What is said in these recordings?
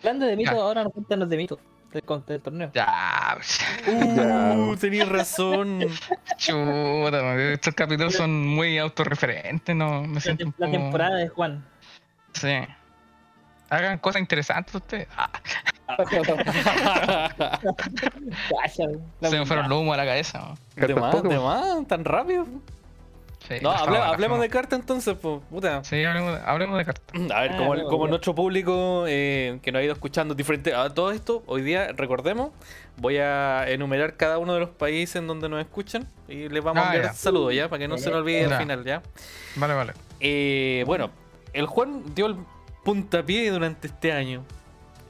Hablando de mitos, Ya. ahora nos cuentan los de mitos del, torneo. Ya, pues, Uh, tenías razón. chuta, estos capítulos son muy autorreferentes, no me La, siento un la poco... temporada de Juan. Sí. Hagan cosas interesantes ustedes. Ah, se me fueron los humos a la cabeza. man. de Cartas más, de más, tan rápido. Sí, No, hable- hablemos de carta entonces, pues, puta. Sí, hablemos de, hablemos de cartas. A ver, Ah, como, no, como nuestro público eh, que nos ha ido escuchando diferente a todo esto, hoy día, recordemos, voy a enumerar cada uno de los países en donde nos escuchan y les vamos a Ah, enviar ya. saludos ya, para que no se nos olvide al final ya. Vale, vale. Eh, bueno, el Juan dio el puntapié durante este año.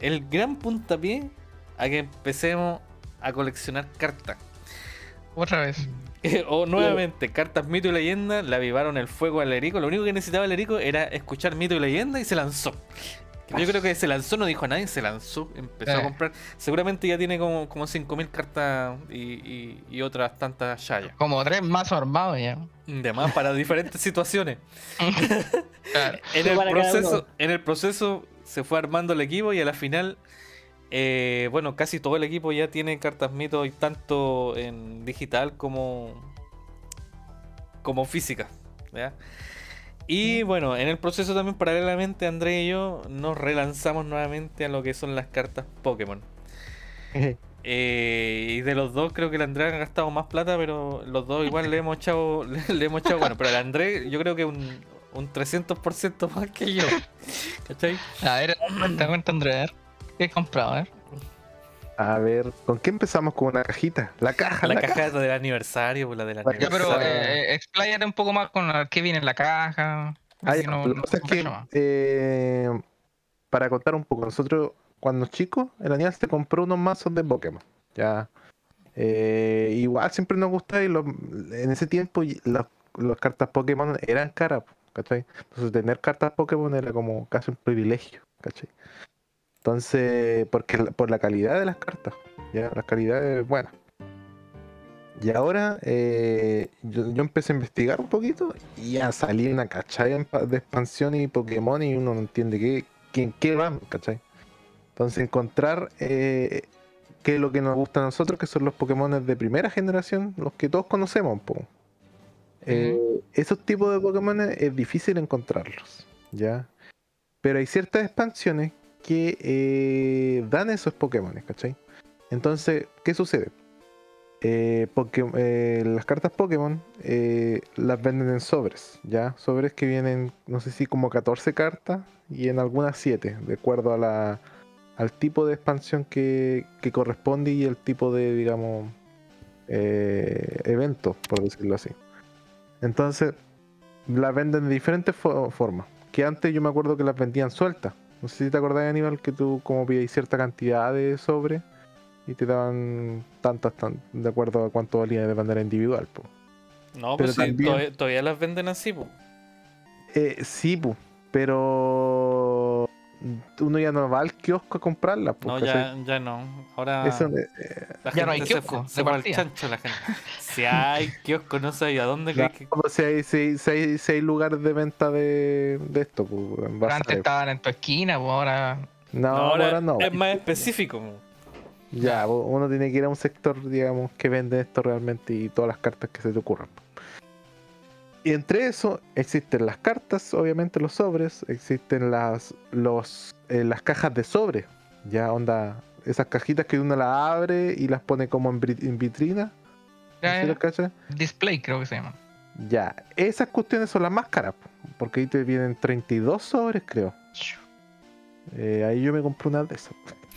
El gran puntapié a que empecemos a coleccionar cartas. Otra vez. o nuevamente, cartas mito y leyenda le avivaron el fuego al Erico. Lo único que necesitaba el Erico era escuchar mito y leyenda y se lanzó. Yo creo que se lanzó, no dijo a nadie, se lanzó, empezó a Eh. comprar. Seguramente ya tiene como, como 5.000 cartas y, y- y otras tantas yayas. Como tres mazos armados ya. De más para diferentes situaciones. Claro. En el, proceso, en el proceso se fue armando el equipo y a la final, eh, bueno, casi todo el equipo ya tiene cartas mito y tanto en digital como, como física. ¿ya? Y bueno, en el proceso también paralelamente André y yo nos relanzamos nuevamente a lo que son las cartas Pokémon. Eh, y de los dos creo que el André ha gastado más plata, pero los dos igual le hemos echado, le, le hemos echado bueno, pero el André yo creo que un, un 300% más que yo. ¿Cachai? A ver, cuenta, cuenta, André. a ver. ¿Qué has comprado? A ver. A ver, ¿con qué empezamos? Con una cajita. La caja, La la, caja del aniversario, pues, la del Ya, pero aniversario. eh, expláyate un poco más con la- qué viene en la caja. Ah, no- lo no es que, eh, para contar un poco, nosotros cuando chicos, el Aníbal se compró unos mazos de Pokémon. Ya. Eh, igual siempre nos gustaba y los- en ese tiempo las las cartas Pokémon eran caras, ¿cachai? Entonces tener cartas Pokémon era como casi un privilegio, ¿cachai? Entonces, porque por la calidad de las cartas, ya, la calidad es buena. Y ahora eh, yo, yo empecé a investigar un poquito y ya salí una pa- de expansión y Pokémon y uno no entiende qué, qué, en qué van, ¿cachai? Entonces encontrar eh, qué es lo que nos gusta a nosotros, que son los Pokémon de primera generación, los que todos conocemos, po. Eh, Esos tipos de Pokémon es difícil encontrarlos, ¿ya? Pero hay ciertas expansiones que eh, dan esos Pokémon, ¿cachai? Entonces, ¿qué sucede? Eh, eh, las cartas Pokémon eh, las venden en sobres, ¿ya? Sobres que vienen, no sé si como 14 cartas y en algunas 7, de acuerdo a la, al tipo de expansión que, que corresponde y el tipo de, digamos, evento, por decirlo así. Entonces, las venden de diferentes fo- formas. Que antes yo me acuerdo que las vendían sueltas. No sé si te acordás, Aníbal, que tú como pedías cierta cantidad de sobre y te daban tantas tan, de acuerdo a cuánto valía de manera individual. po. No, pero pues sí, también- todavía, todavía las venden así, pues. Eh, sí, pu, pero uno ya no va al kiosco a comprarlas. po, No, ya, ya no. Ahora Eso, eh, la Ya no hay se kiosco, se de fue al chancho la gente. Si hay kiosco, no sé a dónde ya, crees que... como si, hay, si, si hay, si hay lugares de venta de, de esto. pu, en Pero antes bazares. estaban en tu esquina, pues ahora. No, No, ahora, ahora no. es más específico. Ya, uno tiene que ir a un sector, digamos, que vende esto realmente y todas las cartas que se te ocurran. Y entre eso existen las cartas, obviamente los sobres, existen las los eh, las cajas de sobre, ya onda esas cajitas que uno las abre y las pone como en, vitrina, Ya, ¿sí las cachas? display, creo que se llama. Ya, esas cuestiones son las más caras, po, porque ahí te vienen 32 sobres, creo. Eh, ahí yo me compré una de esas.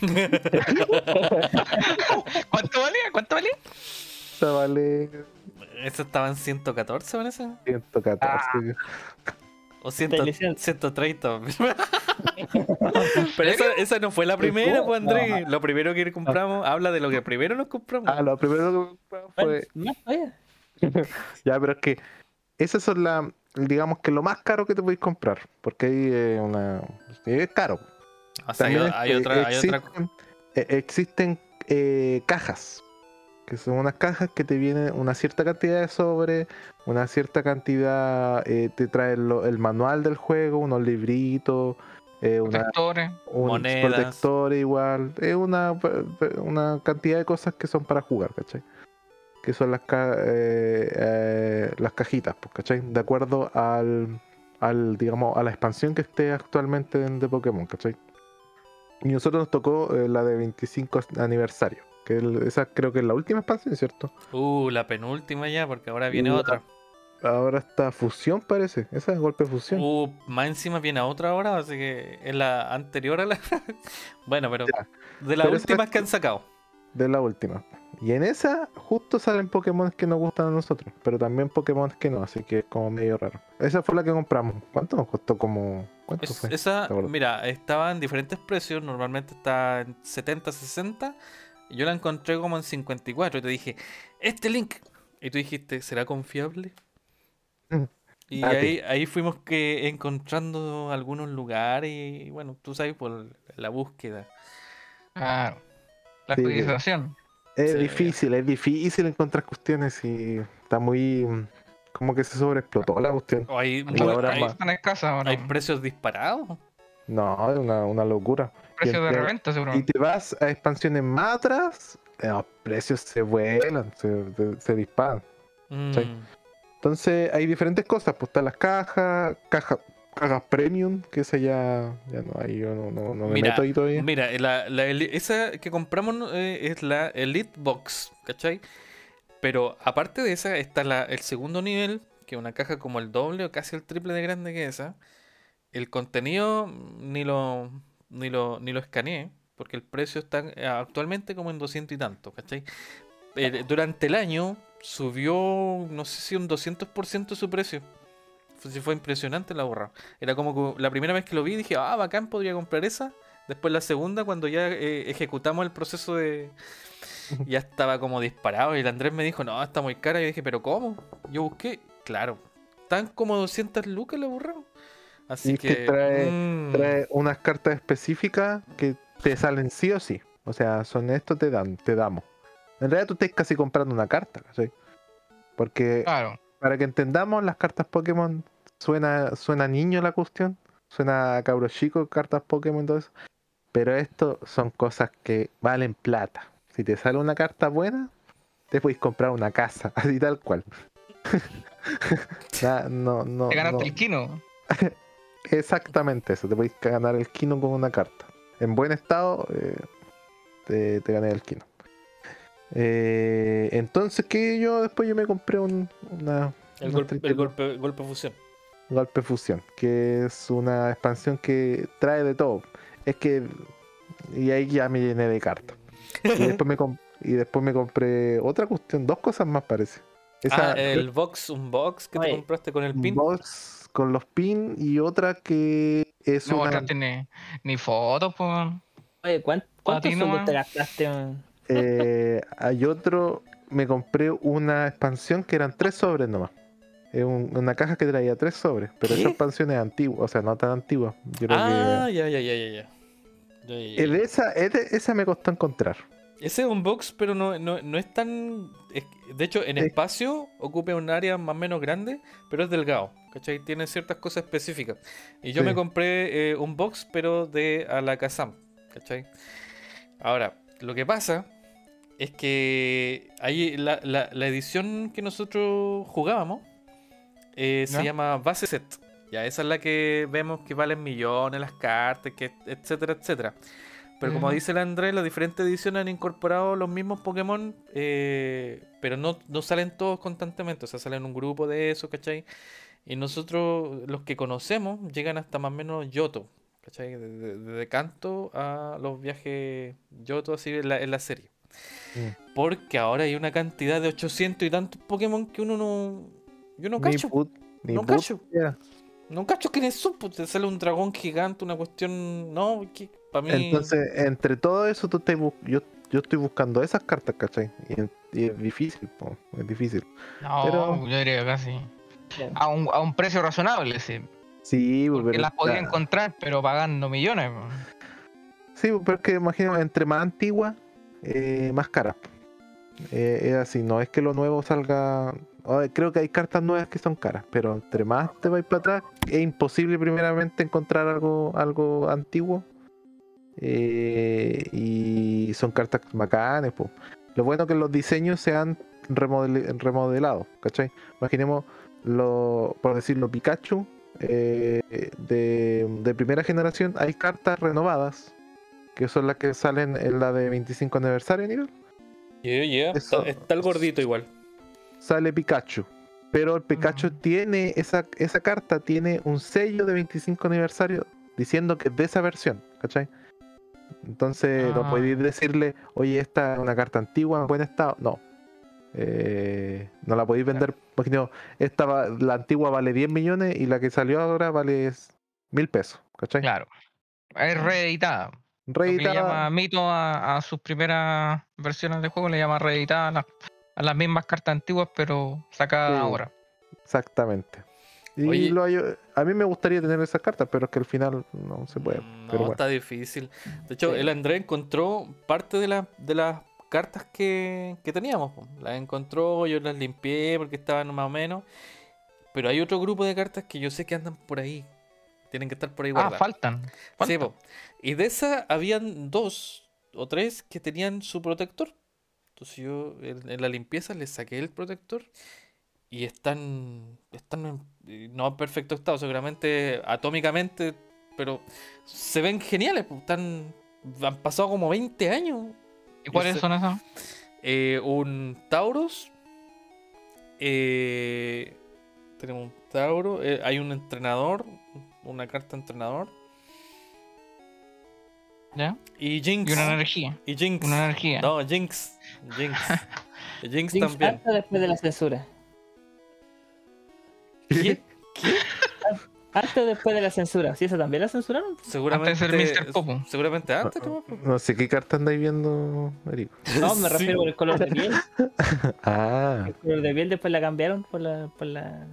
¿Cuánto valía? ¿Cuánto valía? Esta vale Eso estaba en 114, parece. 114. O 100 Delicia. 130. Pero esa, esa no fue la primera, pues André. Lo primero que compramos, habla de lo que primero nos compramos. Ah, lo primero que compré fue. Ya, pero es que esas son las, digamos que lo más caro que te podéis comprar, porque ahí es una, es caro. o sea, hay, También hay eh, otra, hay otra. existen, existen, eh, cajas, que son unas cajas que te vienen una cierta cantidad de sobre, una cierta cantidad, eh, te trae lo- el manual del juego, unos libritos, eh, una, Protectores. un Monedas. protector igual, es una, una cantidad de cosas que son para jugar, ¿cachai? Que son las, ca- eh, eh, las cajitas, pues, ¿cachai? De acuerdo al, al, digamos, a la expansión que esté actualmente en de Pokémon, ¿cachai? Y nosotros nos tocó eh, la de 25 aniversario, que el- esa creo que es la última expansión, ¿cierto? Uh, la penúltima ya, porque ahora viene La- otra. Ahora está fusión, parece. Esa es golpe fusión. Uh, más encima viene otra ahora, así que es la anterior a la. bueno, pero Ya. de las Pero últimas que han sacado. de la última. Y en esa justo salen Pokémon que nos gustan a nosotros, pero también Pokémon que no, así que es como medio raro. Esa fue la que compramos. ¿Cuánto nos costó? Como... ¿Cuánto Es- fue? esa, mira, estaba en diferentes precios, normalmente está en 70, 60. Y yo la encontré como en 54. Y te dije, este link. Y tú dijiste, ¿será confiable? Mm. Y Ah, ahí, ahí fuimos que encontrando algunos lugares y bueno, tú sabes, por la búsqueda. Claro. La Sí, sí. actualización. Es Sí. difícil, es difícil encontrar cuestiones y está muy... Como que se sobreexplotó la cuestión. O hay, hay- ahora. hay precios disparados. No, es una, una locura. Precios de y- reventa, Y seguramente. te vas a expansiones más atrás, eh, los precios se vuelan, se, se- se disparan. Mm. Sí. Entonces hay diferentes cosas, pues están las cajas, cajas, cajas premium, que esa ya, ya no, ahí yo no, no, no me Mira, meto ahí todavía. Mira, la, la esa que compramos eh, es la Elite Box, ¿cachai? Pero aparte de esa está la, el segundo nivel, que es una caja como el doble o casi el triple de grande que esa. El contenido ni lo, ni lo, ni lo escaneé, porque el precio está eh, actualmente como en 200 y tanto, ¿cachai? Eh, durante el año subió, no sé si un 200% su precio. Fue, impresionante la borra. Era como que la primera vez que lo vi dije, ah, bacán, podría comprar esa. Después la segunda, cuando ya eh, ejecutamos el proceso de... Ya estaba como disparado y el Andrés me dijo, no, está muy cara. Y yo dije, pero ¿cómo? Yo busqué, claro, tan como 200 lucas la borra. Así Y que que... trae- mm, Trae unas cartas específicas que te salen sí o sí. O sea, son esto te dan, te damos. En realidad tú estás casi comprando una carta. Porque Claro. para que entendamos, las cartas Pokémon suena, suena niño la cuestión, suena cabro chico, cartas Pokémon todo eso. Pero esto son cosas que valen plata. Si te sale una carta buena, te puedes comprar una casa, así tal cual. No, no, Te ganaste no. el Kino. Exactamente eso, te podéis ganar el Kino con una carta. En buen estado, eh, te, te gané el Kino. Eh, entonces, que yo después yo me compré un, una, el, una golpe, el golpe, golpe fusión. Golpe Fusión, que es una expansión que trae de todo. Es que. Y ahí ya me llené de cartas. Y después me, y después me compré otra cuestión, dos cosas más parece. Esa ah, el box, un box que te compraste con el pin. box con los pins y otra que es No una. mostraste ni, ni fotos, pues. Oye, ¿cuán- ¿cuántos ti sueldos nomás. te gastaste? eh, hay otro, me compré una expansión que eran tres sobres nomás. Es un- una caja que traía tres sobres, pero ¿Qué? esa expansión es antigua, o sea, no tan antigua. Yo creo Ah, ya, ya, ya, ya, ya. Ya, ya, ya. que el- esa, esa me costó encontrar. Ese es un box, pero no, no, no es tan. es- de hecho, en Sí. espacio ocupa un área más o menos grande, pero es delgado. ¿Cachai? Tiene ciertas cosas específicas. Y yo Sí. me compré eh, un box, pero de Alakazam. ¿Cachai? Ahora, lo que pasa es que ahí la, la- la edición que nosotros jugábamos eh, se llama Base Set. Ya, esa es la que vemos que valen millones las cartas, que, etcétera, etcétera. Pero como dice el Andrés, las diferentes ediciones han incorporado los mismos Pokémon, eh, pero no, no salen todos constantemente, o sea, salen un grupo de esos, ¿cachai? Y nosotros, los que conocemos, llegan hasta más o menos Yoto, ¿cachai? Desde de, de Kanto a los viajes Yoto, así en la, en la serie. Mm. Porque ahora hay una cantidad de 800 y tantos Pokémon que uno no... Yo no cacho, put- no cacho. siquiera. no cacho quiénes son, pues te sale un dragón gigante, una cuestión... No, que para mí... Entonces, entre todo eso, tú bus- yo, yo estoy buscando esas cartas, ¿cachai? Y, y es difícil, po, es difícil. No, Pero- yo diría que casi. A un, a un precio razonable, sí. Sí, Porque pero las podía encontrar, pero pagando millones. po. Sí, pero es que imagino, entre más antigua, eh, más cara. Eh, es así, no es que lo nuevo salga. oh, creo que hay cartas nuevas que son caras, pero entre más te vais para atrás, es imposible primeramente encontrar algo, algo antiguo. Eh, y son cartas bacanes, po. Lo bueno que los diseños se han remodel- remodelado, ¿cachai? Imaginemos, lo, por decirlo, Pikachu eh, de, de primera generación, hay cartas renovadas, que son las que salen en la de 25 aniversario, nivel. Yeah, yeah. Eso- Está, está el gordito igual. sale Pikachu. Pero el Pikachu Mm. tiene, esa, esa carta tiene un sello de 25 aniversario diciendo que es de esa versión, ¿cachai? Entonces no Ah. podéis decirle, oye, esta es una carta antigua en buen estado. No. Eh, no la podéis vender. Imagino, esta va- la antigua vale 10 millones y la que salió ahora vale mil pesos, ¿cachai? Claro. Es reeditada. Que le Reeditada- llama Mito a, a sus primeras versiones de juego, le llama reeditada a las, a las mismas cartas antiguas, pero sacadas Sí. ahora. Exactamente. Y Oye. lo hay- a mí me gustaría tener esas cartas, pero es que al final no se puede. Mm, No, pero bueno. está difícil. De hecho, Sí. el Andrés encontró parte de, la- de las cartas que, que teníamos. Las encontró, yo las limpié porque estaban más o menos. Pero hay otro grupo de cartas que yo sé que andan por ahí. Tienen que estar por ahí Ah, guardadas. faltan. Sí, faltan. Y de esas habían dos o tres que tenían su protector. Entonces yo en, en la limpieza les saqué el protector y están, están en- no en perfecto estado, seguramente atómicamente, pero se ven geniales. po. Están, han pasado como 20 años. ¿Y cuáles son esas? Eh, un Tauros. eh, tenemos un Tauro. eh, hay un entrenador. Una carta entrenador. ¿Ya? Y Jinx. Y una energía. Y Jinx. Una energía. No, Jinx. Jinx. Jinx Jinx también. después de la censura. ¿Qué? Antes o después de la censura. ¿Sí, eso también la censuraron? Seguramente. Antes de ser Mr. Popo. Seguramente antes, ¿no? No sé qué carta andáis viendo, Erico. No, me refiero por el color de piel. Ah, El color de piel después la cambiaron por la. Por la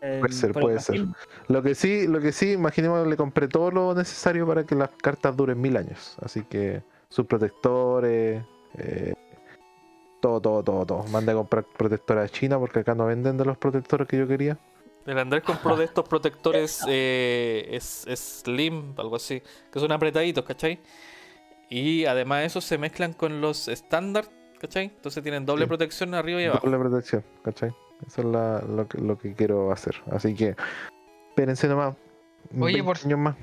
el- Puede ser, puede ser. lo que sí, lo que sí, imaginemos que le compré todo lo necesario para que las cartas duren mil años. Así que sus protectores, eh, todo, todo, todo, todo. Mandé a comprar protectores a China porque acá no venden de los protectores que yo quería. El Andrés compró de estos protectores eh, es, es Slim, algo así, que son apretaditos, ¿cachai? Y además esos se mezclan con los estándar, ¿cachai? Entonces tienen doble Sí. protección arriba y abajo. Doble protección, ¿cachai? Eso es la- lo, que, lo que quiero hacer. Así que, espérense nomás. Oye, 20 por- años más.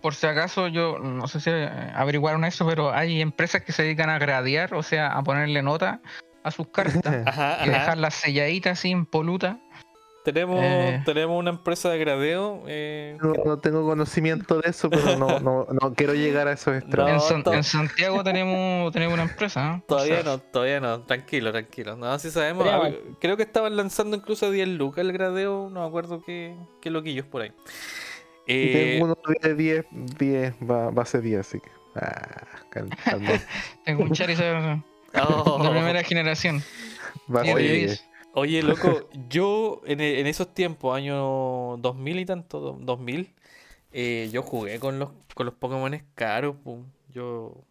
Por si acaso, yo no sé si eh, averiguaron eso, pero hay empresas que se dedican a gradear, o sea, a ponerle nota a sus cartas Ajá, y ajá. dejarlas selladitas así, impolutas. Tenemos, Eh. tenemos una empresa de gradeo. eh, No, no tengo conocimiento de eso, pero no, no, no quiero llegar a esos extremos. No, en, San- to- en Santiago tenemos, tenemos una empresa. O Todavía sea, no, todavía no, tranquilo, tranquilo. No, sí sabemos. Pero a bueno. ver, creo que estaban lanzando incluso a 10 lucas el gradeo, no me acuerdo qué, qué loquillos por ahí. Y Eh, tengo uno de 10, 10 va, va a ser 10, así que. Ah, cal- calma. Tengo un Charizard oh. de primera generación. Va a ser Oye, 10. Oye, loco, yo en, en esos tiempos, año 2000 y tanto, do- 2000, eh, yo jugué con los, con los Pokémon caros, pum. Yo,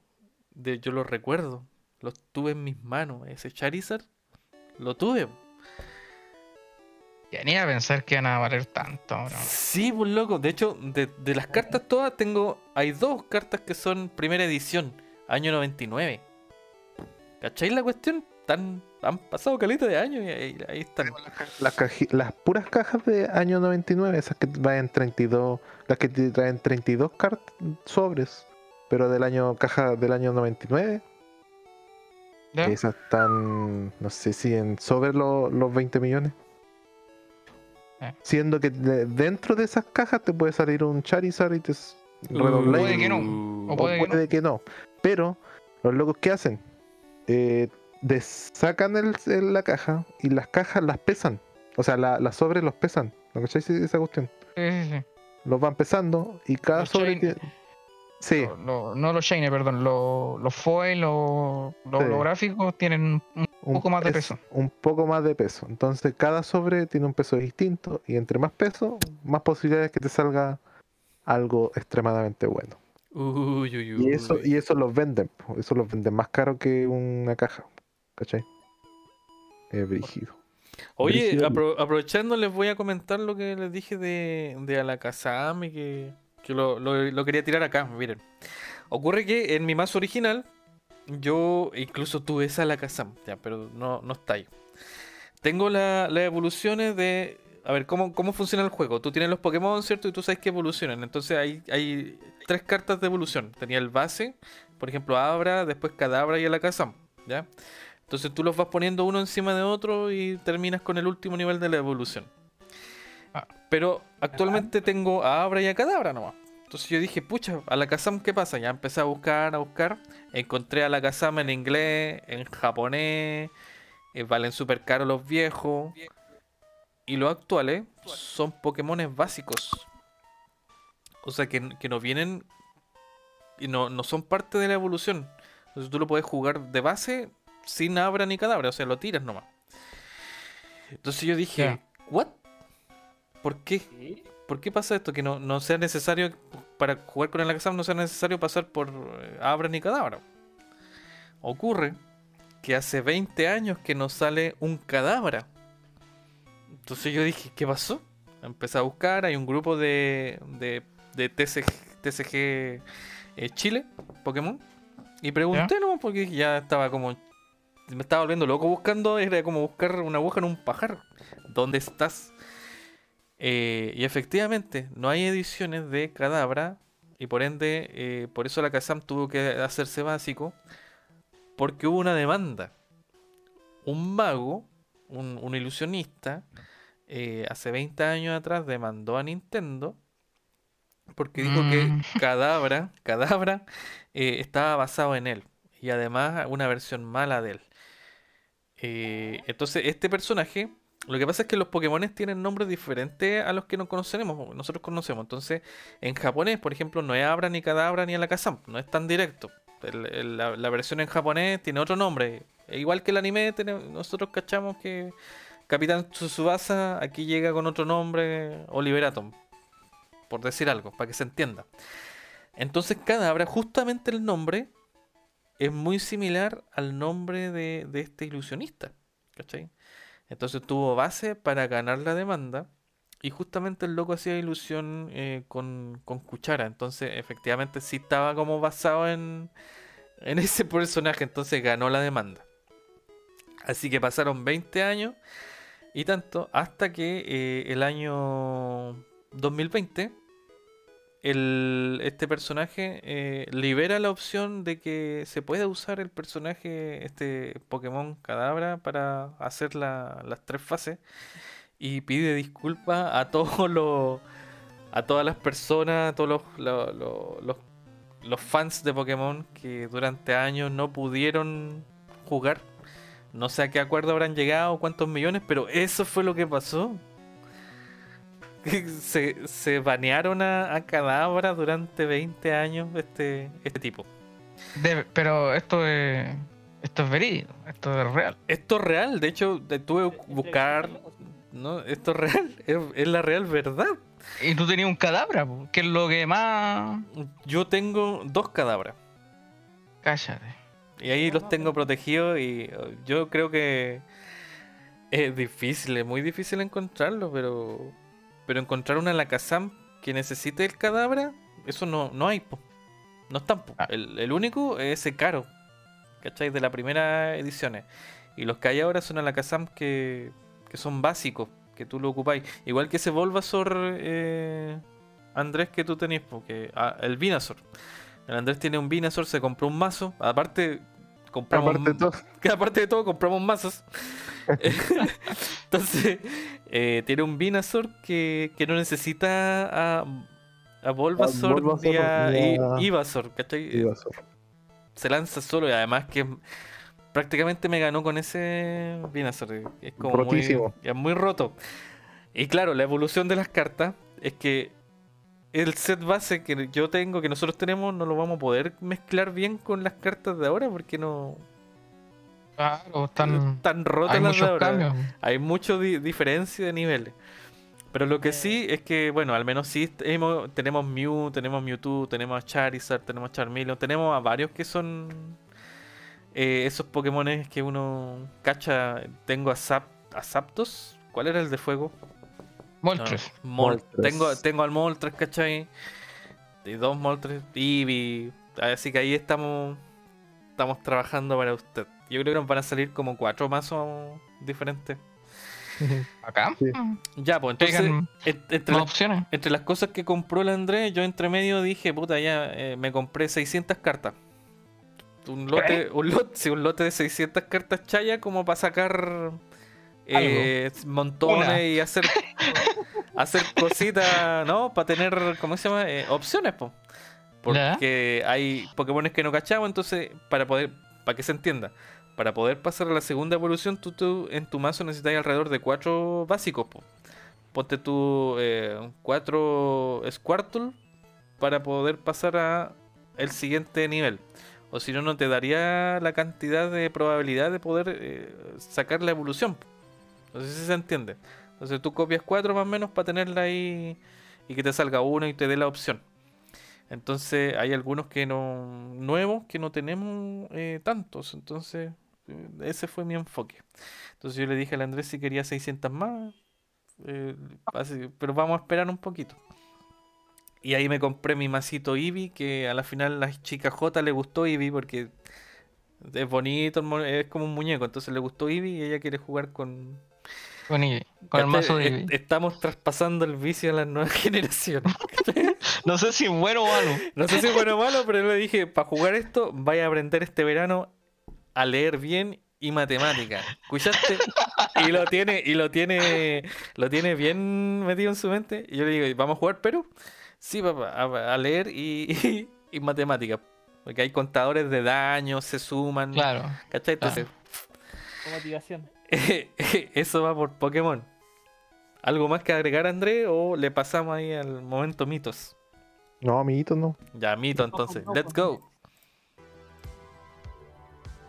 de, yo los recuerdo, los tuve en mis manos. Ese Charizard, lo tuve. Ya ni a pensar que van a valer tanto ahora. Sí, pues loco. De hecho, de, de las cartas todas tengo. Hay dos cartas que son primera edición, año 99. ¿Cacháis la cuestión? Tan, han pasado caleta de años y ahí, ahí están. Las, caji- las puras cajas de año 99, esas que traen 32, las que te traen 32 cartas sobres, pero del año caja del año 99, ¿Ya? esas están, no sé si en sobre lo- los 20 millones. Eh. Siendo que de- dentro de esas cajas te puede salir un Charizard y te Uh, redobláis Puede que no. O o puede puede, que no. que no. Pero los locos que hacen, eh, des- sacan el- el- la caja y las cajas las pesan. O sea, la- las sobres los pesan. ¿No cacháis esa cuestión? Sí, sí, sí. Los van pesando y cada Los sobre tiene... Sí, Lo- lo- no los shiny, perdón. Los, los foil, los, Sí. holográficos tienen un un poco más de peso. Un poco más de peso. Entonces cada sobre tiene un peso distinto y entre más peso, más posibilidades que te salga algo extremadamente bueno. Uy, uy, uy. Y eso, y eso los venden, eso los venden más caro que una caja, ¿cachai? Es brígido. Oye, Brígido. apro- aprovechando, les voy a comentar lo que les dije de, de Alakazam y que, que lo, lo- lo quería tirar acá. Miren, ocurre que en mi mazo original, yo incluso tuve esa Alakazam, ya, pero no, no está ahí. Tengo la- las evoluciones de. A ver, ¿cómo, ¿cómo funciona el juego? Tú tienes los Pokémon, ¿cierto? Y tú sabes que evolucionan. Entonces hay, hay tres cartas de evolución. Tenía el base, por ejemplo, Abra, después Cadabra y Alakazam, ¿ya? Entonces tú los vas poniendo uno encima de otro y terminas con el último nivel de la evolución. Ah. Pero actualmente tengo a Abra y a Cadabra nomás. Entonces yo dije, pucha, a la Kazam, ¿qué pasa? Ya empecé a buscar, a buscar. Encontré a la Kazam en inglés, en japonés. eh, valen súper caro los viejos. Y los actuales son Pokémones básicos. O sea que, que no vienen y no, no son parte de la evolución. Entonces tú lo puedes jugar de base sin Abra ni Cadabra. O sea, lo tiras nomás. Entonces yo dije, Ya. ¿what? ¿Por qué? ¿Por qué pasa esto? Que no, no sea necesario, para jugar con el Alakazam, no sea necesario pasar por eh, Abra ni Cadabra. Ocurre que hace 20 años que no sale un Cadabra. Entonces yo dije, ¿qué pasó? Empecé a buscar, hay un grupo de, de, de TCG, TCG eh, Chile, Pokémon. Y pregunté, ¿no? Porque ya estaba como... Me estaba volviendo loco buscando, era como buscar una aguja en un pajar. ¿Dónde estás? Eh, y efectivamente, no hay ediciones de Cadabra y por ende, eh, por eso la Kazam tuvo que hacerse básico, porque hubo una demanda. Un mago, un, un ilusionista, eh, hace 20 años atrás demandó a Nintendo porque dijo Mm. que Cadabra, Cadabra eh, estaba basado en él y además una versión mala de él. Entonces, este personaje lo que pasa es que los Pokémon tienen nombres diferentes a los que nos conocemos, nosotros conocemos. Entonces, en japonés, por ejemplo, no es Abra ni Kadabra ni Alakazam, no es tan directo. La, versión en japonés tiene otro nombre. Igual que el anime, nosotros cachamos que Capitán Tsubasa aquí llega con otro nombre, Oliver Atom, por decir algo, para que se entienda. Entonces, Kadabra, justamente el nombre es muy similar al nombre de, de este ilusionista. ¿Cachai? Entonces tuvo base para ganar la demanda. Y justamente el loco hacía ilusión eh, con, con cuchara. Entonces, efectivamente, sí estaba como basado en, en ese personaje. Entonces ganó la demanda. Así que pasaron 20 años y tanto hasta que eh, el año 2020 este personaje eh, libera la opción de que se pueda usar el personaje, este Pokémon Cadabra, para hacer la- las tres fases. Y pide disculpas a todos los. a todas las personas, a todos los, lo- lo- los, los fans de Pokémon que durante años no pudieron jugar. No sé a qué acuerdo habrán llegado, cuántos millones, pero eso fue lo que pasó. Se, se banearon a, a Cadabra durante 20 años este, este tipo. De- pero esto es. Esto es verídico, esto es real. Esto es real, de hecho, tuve que buscar. ¿no? Esto es real, es, es la real verdad. Y tú tenías un cadáver, po, que es lo que más. Yo tengo dos cadabras Cállate. y ahí los tengo protegidos y uh, yo creo que es difícil, es muy difícil encontrarlo, pero pero encontrar una Alakazam que necesite el cadabra, eso no, no hay, po. no están. po. Ah. El, el único es ese caro, ¿cachai? De la primera ediciones. Y los que hay ahora son Alakazam que, que son básicos, que tú lo ocupáis. Igual que ese Bulbasaur, eh, Andrés, que tú tenés, porque ah, el Venusaur. El Andrés tiene un Venusaur, se compró un mazo. Aparte, compramos. Aparte de todo, que aparte de todo, compramos mazos. Entonces, eh, tiene un Venusaur que, que no necesita a, a Bulbasaur ni a a- Ivysaur, ¿cachai? Se lanza solo y además que prácticamente me ganó con ese Venusaur. Es como muy, es muy roto. Y claro, la evolución de las cartas es que el set base que yo tengo, que nosotros tenemos, no lo vamos a poder mezclar bien con las cartas de ahora porque no... Claro, están. Están rotas Hay las de muchos ahora. cambios. Hay mucha di- diferencia de niveles. Pero lo que Eh. sí es que, bueno, al menos sí hemos- tenemos Mew, tenemos Mewtwo, tenemos a Charizard, tenemos Charmeleon, tenemos a varios que son eh, esos Pokémones que uno cacha. Tengo a, Zap, a Zapdos. ¿Cuál era el de fuego? Moltres. No, Mol- Moltres. Tengo, tengo al Moltres, ¿cachai? Y dos Moltres, Eevee. Así que ahí estamos estamos trabajando para usted. Yo creo que nos van a salir como cuatro mazos diferentes. Acá. Sí. Ya, pues entonces, en- entre, más las, opciones. entre las cosas que compró el Andrés, yo entre medio dije, puta, ya eh, me compré 600 cartas. Un lote, un lote, sí, un lote de 600 cartas chaya como para sacar eh, montones Una. y hacer hacer cositas, ¿no? Para tener, ¿cómo se llama? Eh, opciones, po. Ya. Porque hay Pokémones que no cachamos, entonces, para poder, para que se entienda, para poder pasar a la segunda evolución, tú, tú en tu mazo necesitas alrededor de cuatro básicos, po. Ponte tú eh, cuatro Squirtle para poder pasar a el siguiente nivel. O si no, no te daría la cantidad de probabilidad de poder eh, sacar la evolución. No sé si se entiende. Entonces tú copias cuatro más o menos para tenerla ahí y que te salga uno y te dé la opción. Entonces hay algunos que no nuevos que no tenemos eh, tantos. Entonces eh, ese fue mi enfoque. Entonces yo le dije al Andrés si quería 600 más. eh, pero vamos a esperar un poquito. Y ahí me compré mi masito Eevee, que a la final la chica J le gustó Eevee porque es bonito, es como un muñeco, entonces le gustó Eevee y ella quiere jugar con... Con, Eevee, con el ¿Cachai? mazo de Eevee. Estamos traspasando el vicio a las nuevas generaciones. No sé si es bueno o malo. No sé si es bueno o malo, pero yo le dije, para jugar esto, vaya a aprender este verano a leer bien y matemática. ¿Escuchaste? Y lo tiene, y lo tiene, lo tiene bien metido en su mente. Y yo le digo, ¿vamos a jugar Perú? Sí, papá, a, a leer y, y, matemática. Porque hay contadores de daño, se suman. Claro. ¿Cachai? Entonces, Con motivación. eso va por Pokémon. ¿Algo más que agregar, André? ¿O le pasamos ahí al momento mitos? No, amiguitos, no. Ya, mito entonces. Let's go.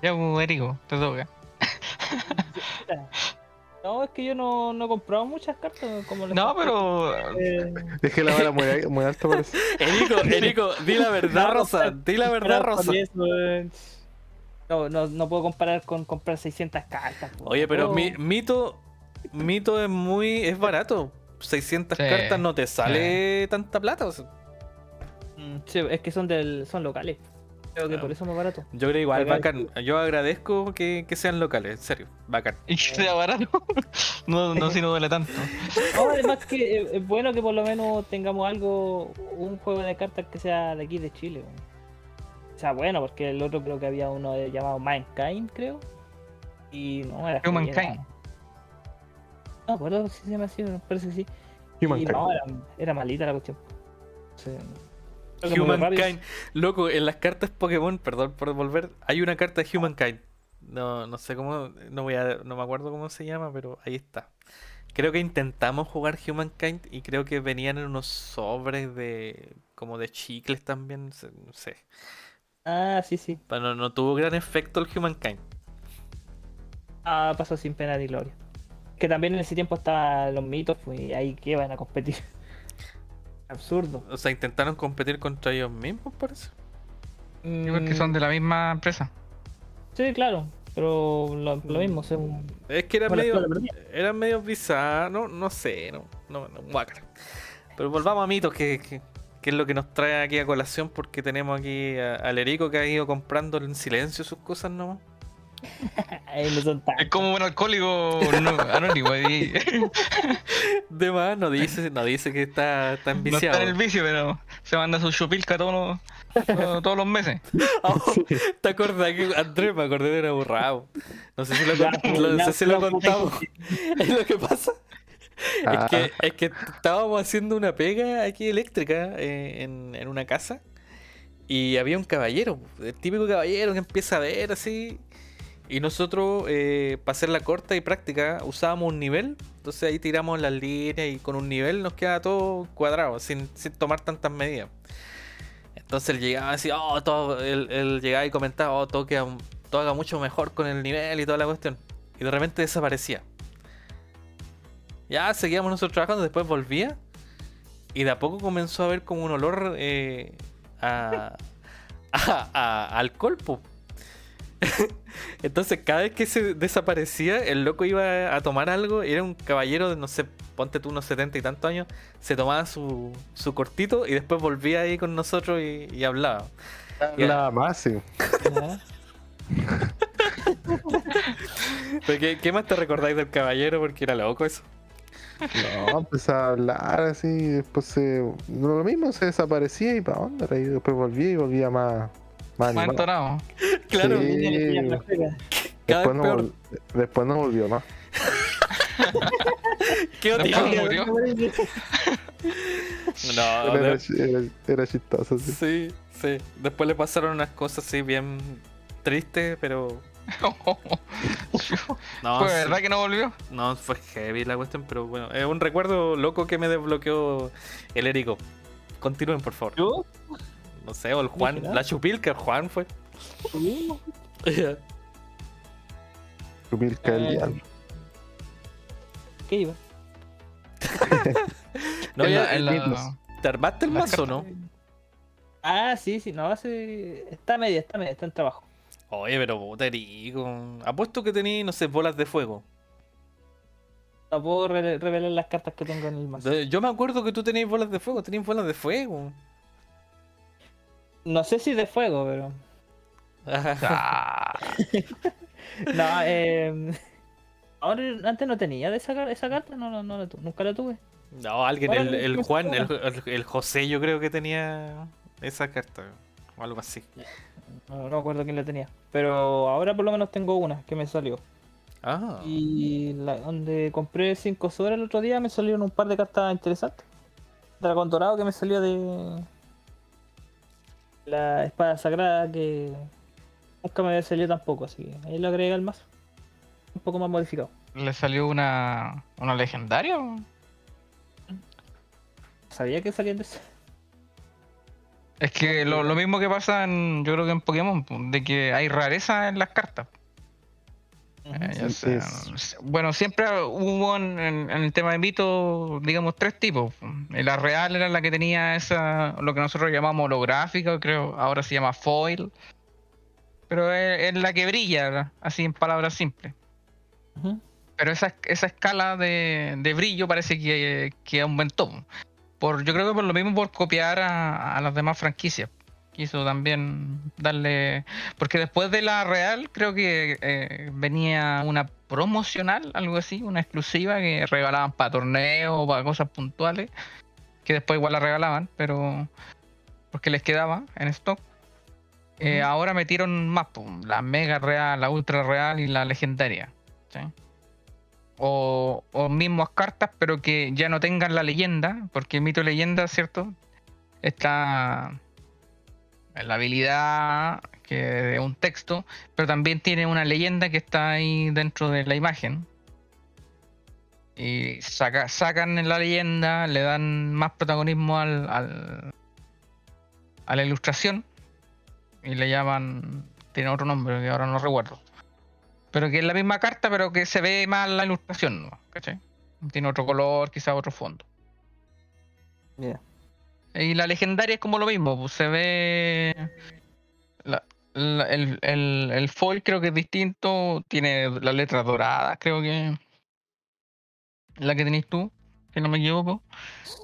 Ya, pues, Erico, te toca. No, es que yo no, no he comprado muchas cartas como les No, pero. Eh, Dejé la vara muy, muy alta, parece. Erico, Erico, di la verdad, Rosa. Di la verdad, Rosa. No, no, no puedo comparar con comprar 600 cartas. po. Oye, pero Oh, mi- Mito, Mito es muy, es barato. 600 Sí, cartas no te sale tanta plata. o sea, mm, sí, es que son del, son locales. Creo que por eso es más barato. yo creo igual, bacán. Yo agradezco que, que sean locales, en serio, bacán. Y que sea barato. No, no si no duele tanto. No, además que es, bueno que por lo menos tengamos algo, un juego de cartas que sea de aquí de Chile. O sea, bueno, porque el otro creo que había uno de- llamado Mankind, creo. Y no, era. Humankind. era- No, me acuerdo si se llama así, me parece que sí. Y Humankind. no, era, era malita la cuestión. Humankind. Loco, en las cartas Pokémon, perdón por volver, hay una carta de Humankind. No, no sé cómo, no voy a, no me acuerdo cómo se llama, pero ahí está. Creo que intentamos jugar Humankind y creo que venían en unos sobres de, como de chicles también, no sé. Ah, sí, sí. Pero no, no tuvo gran efecto el Humankind. Ah, pasó sin pena ni gloria. Que también en ese tiempo estaban los mitos, pues, y ahí que van a competir. Absurdo. O sea, intentaron competir contra ellos mismos, parece. Sí, porque son de la misma empresa. Mm, Sí, claro, pero lo, lo mismo, o sea, un- Es que era medio, eran medio bizarros, no, no sé, no, no, no. Pero volvamos a mitos, que, que, que es lo que nos trae aquí a colación, porque tenemos aquí a- al Erico que ha ido comprando en silencio sus cosas nomás. no. Es como un alcohólico no, anónimo. y- De más, no dice, no dice que está, está no enviciado. está en el vicio, pero se manda su chupilca todos los, todos, los meses. Ah, ¿Te acordás que Andrés me acordé de una burrado? No sé si lo, lo- no sé si lo ya, contamos. Es lo que pasa. Ah. Es, que, es que estábamos haciendo una pega aquí eléctrica eh, en, en una casa y había un caballero, el típico caballero que empieza a ver así. Y nosotros, eh, para hacer la corta y práctica, usábamos un nivel. Entonces ahí tiramos las líneas y con un nivel nos queda todo cuadrado, sin, sin tomar tantas medidas. Entonces él llegaba así, oh, todo, él, él llegaba y comentaba, oh, todo, queda, todo haga mucho mejor con el nivel y toda la cuestión. Y de repente desaparecía. Ya seguíamos nosotros trabajando, después volvía. Y de a poco comenzó a haber como un olor eh, a, a- a alcohol, po. Entonces, cada vez que se desaparecía, el loco iba a tomar algo. Era un caballero de, no sé, ponte tú unos 70 y tantos años. Se tomaba su, su cortito y después volvía ahí con nosotros y, y hablaba. Nada más, sí. Ya. Pero ¿qué, qué más te recordáis del caballero? Porque era loco eso. No, empezó a hablar así, y después se. lo mismo, se desaparecía y para dónde era, y después volvía y volvía más. Más entonado. Claro, Sí. La Después no, vol- después no volvió más. ¿Qué odio? murió. No, era, era, era chistoso, sí. sí, sí. Después le pasaron unas cosas así bien tristes, pero. No, ¿Fue sí. verdad que no volvió? No, fue heavy la cuestión, pero bueno, es un recuerdo loco que me desbloqueó el Érico. Continúen, por favor. ¿Yo? No sé, o el Juan, la Chupilca, el Juan fue. Chupilca Eh, diablo. ¿Qué iba? no, En ya, la- en la- mismos. ¿Te armaste el mazo no? Ah, sí, sí, no, hace... Está media, está media, está en trabajo. Oye, pero puta. Apuesto que tenéis, no sé, bolas de fuego. No puedo re- revelar las cartas que tengo en el mazo. Yo me acuerdo que tú tenías bolas de fuego, tenías bolas de fuego. No sé si de fuego, pero... No, eh... Ahora, antes no tenía de esa, car- esa carta, no, no, no la tu- nunca la tuve. No, alguien, el, Juan, el- el José, yo creo que tenía esa carta. O algo así. No, no acuerdo quién la tenía. Pero ahora por lo menos tengo una que me salió. Ah, Y la, donde compré 5 sobras el otro día me salieron un par de cartas interesantes. Dragón dorado que me salió de la espada sagrada que nunca me había salido tampoco, así que ahí lo agregué al mazo. Un poco más modificado. ¿Le salió una, una legendaria? o? Sabía que salían de ese. Es que lo, lo mismo que pasa en, yo creo que en Pokémon, de que hay rareza en las cartas. Eh, Bueno, siempre hubo en, en- en el tema de mito, digamos, tres tipos. Eh, La real era la que tenía esa, lo que nosotros llamamos holográfica, creo, ahora se llama foil. Pero es, es la que brilla, así en palabras simples. Pero esa, esa escala de, de brillo parece que, que aumentó. Por, yo creo que por lo mismo por copiar a, a las demás franquicias. Quiso también darle. Porque después de la real, creo que eh, venía una promocional, algo así, una exclusiva que regalaban para torneos o para cosas puntuales. Que después igual la regalaban, pero. Porque les quedaba en stock. Eh. Ahora metieron más, la mega real, la ultra real y la legendaria. ¿sí? O, o mismas cartas, pero que ya no tengan la leyenda, porque mito leyenda, ¿cierto? Está la habilidad que es un texto, pero también tiene una leyenda que está ahí dentro de la imagen. Y saca, sacan la leyenda, le dan más protagonismo al, al- a la ilustración y le llaman, tiene otro nombre que ahora no recuerdo. Pero que es la misma carta, pero que se ve más la ilustración, ¿no? ¿Cachai? Tiene otro color, quizá otro fondo. Ya. Y la legendaria es como lo mismo, pues se ve. la- la- el, el, el foil creo que es distinto, tiene las letras doradas, creo que. La que tenéis tú, si no me equivoco.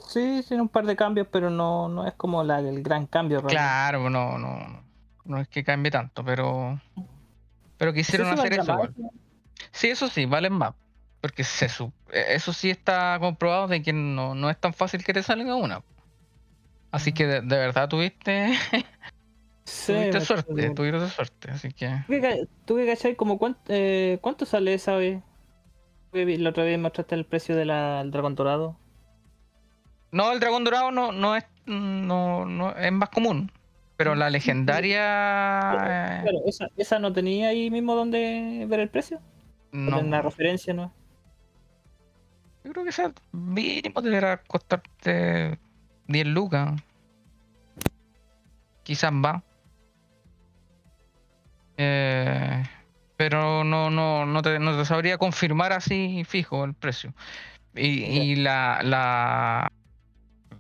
Sí, tiene un par de cambios, pero no, no es como la, el gran cambio. realmente. Claro, no, no, no es que cambie tanto, pero. Pero quisieron si hacer eso igual. Sí, eso sí, valen más. Porque se eh, eso sí está comprobado de que no, no es tan fácil que te salga una. Así que de, de verdad tuviste, Sí, tuviste suerte, tuviste suerte. Así que. Tuve que, cachar como cuánto, eh, cuánto sale esa vez. La otra vez mostraste el precio del dragón dorado. No, el dragón dorado no, no es no, no es más común. Pero la legendaria. eh, Claro, esa, esa no tenía ahí mismo donde ver el precio. no. En la referencia, ¿no? Yo creo que esa mínimo deberá costarte 10 lucas. Quizás va. Eh, pero no, no, no, te, no te sabría confirmar así fijo el precio. Y, y la, la,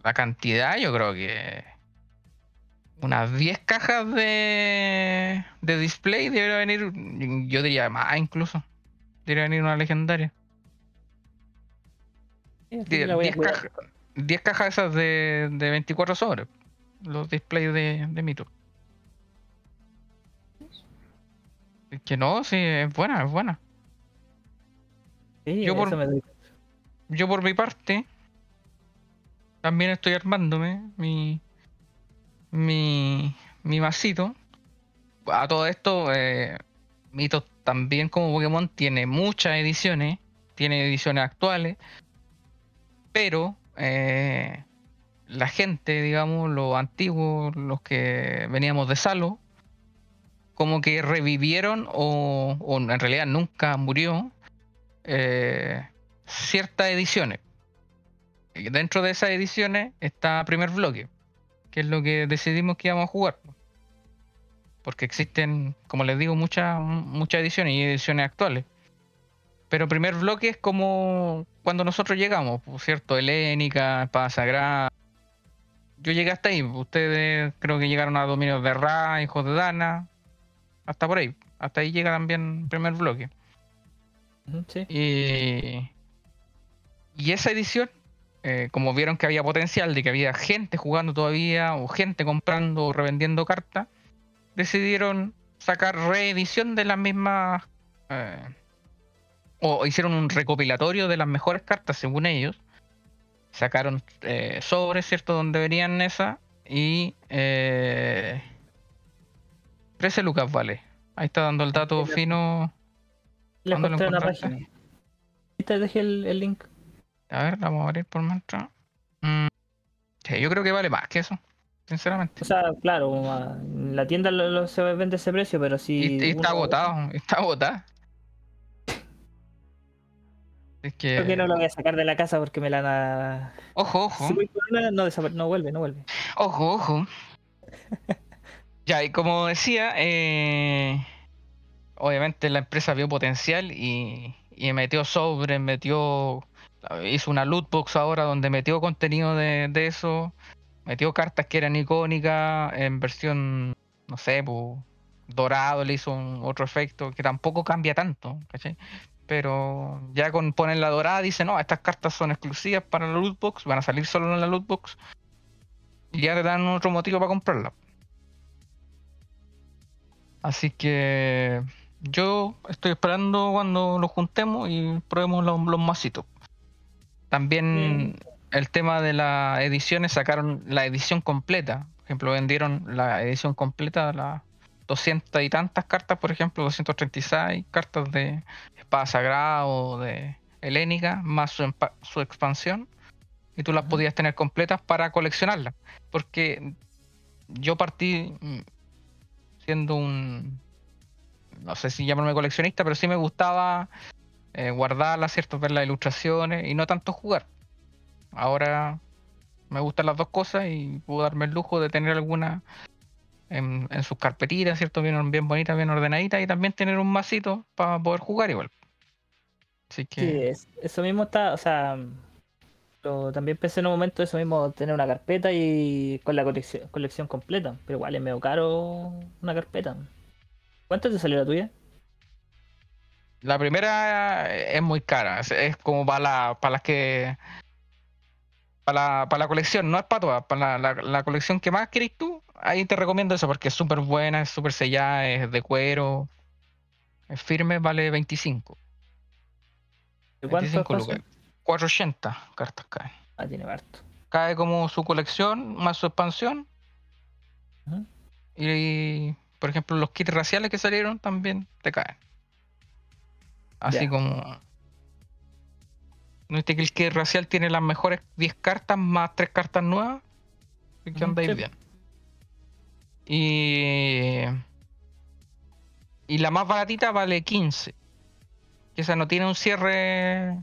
la cantidad, yo creo que unas 10 cajas de, de display debería venir, yo diría más incluso. Debería venir una legendaria. Sí, así que 10, la voy a 10 cuidar. cajas, 10 cajas esas de, de 24 sobres. Los displays de, de Mito. Es que no, sí, es buena, es buena. Sí, yo por- me. Yo por mi parte también estoy armándome mi mi mi masito. A todo esto, eh, Mito también como Pokémon tiene muchas ediciones, tiene ediciones actuales, pero eh, la gente, digamos, los antiguos, los que veníamos de Salo, como que revivieron o, o en realidad nunca murió eh, ciertas ediciones. Dentro de esas ediciones está primer bloque, que es lo que decidimos que íbamos a jugar. Porque existen, como les digo, muchas muchas ediciones y ediciones actuales. Pero primer bloque es como cuando nosotros llegamos, por cierto, Helénica, Espada Sagrada. Yo llegué hasta ahí, ustedes creo que llegaron a Dominios de Ra, Hijos de Dana, hasta por ahí. Hasta ahí llega también primer bloque. Sí. Y, y esa edición, eh, como vieron que había potencial de que había gente jugando todavía, o gente comprando o revendiendo cartas, decidieron sacar reedición de las mismas. eh, o hicieron un recopilatorio de las mejores cartas según ellos. Sacaron eh, sobres, ¿cierto? Donde venían esas. Y. Eh, 13 lucas vale. Ahí está dando el dato fino. Le ¿Dónde lo encontré una encontraste? página. Ahí te dejé el, el link. A ver, la vamos a abrir por mientras. Mm, sí, yo creo que vale más que eso, sinceramente. O sea, claro, la tienda lo, lo- se vende ese precio, pero si. y, y está agotado, está agotada. Es que. Creo que no lo voy a sacar de la casa porque me la van a. Ojo, ojo. Si voy no, no vuelve, no vuelve. Ojo, ojo. ya, y como decía, eh, obviamente la empresa vio potencial y, y metió sobre, metió, hizo una loot box ahora donde metió contenido de, de eso, metió cartas que eran icónicas en versión, no sé, pues, dorado, le hizo otro efecto que tampoco cambia tanto. Pero ya con poner la dorada dice, no, estas cartas son exclusivas para la loot box, van a salir solo en la loot box y ya te dan otro motivo para comprarla. Así que yo estoy esperando cuando lo juntemos y probemos los, los masitos. También el tema de las ediciones, sacaron la edición completa. Por ejemplo, vendieron la edición completa, las 200 y tantas cartas, por ejemplo, 236 cartas de Espada Sagrada o de Helénica, más su, su expansión. Y tú las podías tener completas para coleccionarlas. Porque yo partí siendo un. No sé si llamarme coleccionista, pero sí me gustaba eh, guardarlas, ¿cierto? Ver las ilustraciones y no tanto jugar. Ahora me gustan las dos cosas y puedo darme el lujo de tener alguna en, en sus carpetitas, ¿cierto? Bien, bien bonitas, bien ordenaditas y también tener un masito para poder jugar igual. Así Sí, que. es- eso mismo está, o sea, lo- también pensé en un momento eso mismo, tener una carpeta y con la colección, colección completa, pero igual es medio caro una carpeta. ¿Cuánto te salió la tuya? La primera es muy cara, es, como para la, para las que para la, para la colección, no es para todas, para la, la- la colección que más querés tú, ahí te recomiendo eso porque es súper buena, es súper sellada, es de cuero, es firme, vale 25. ¿De cuánto 25 espacio? lucas. 480 cartas caen. Ah, tiene harto. Cae como su colección más su expansión. Y por ejemplo los kits raciales que salieron también te caen. Así como. ¿No viste que el kit racial tiene las mejores 10 cartas más 3 cartas nuevas? Que Ujú, andáis sí. bien. Y. Y la más baratita vale 15. Que esa no tiene un cierre.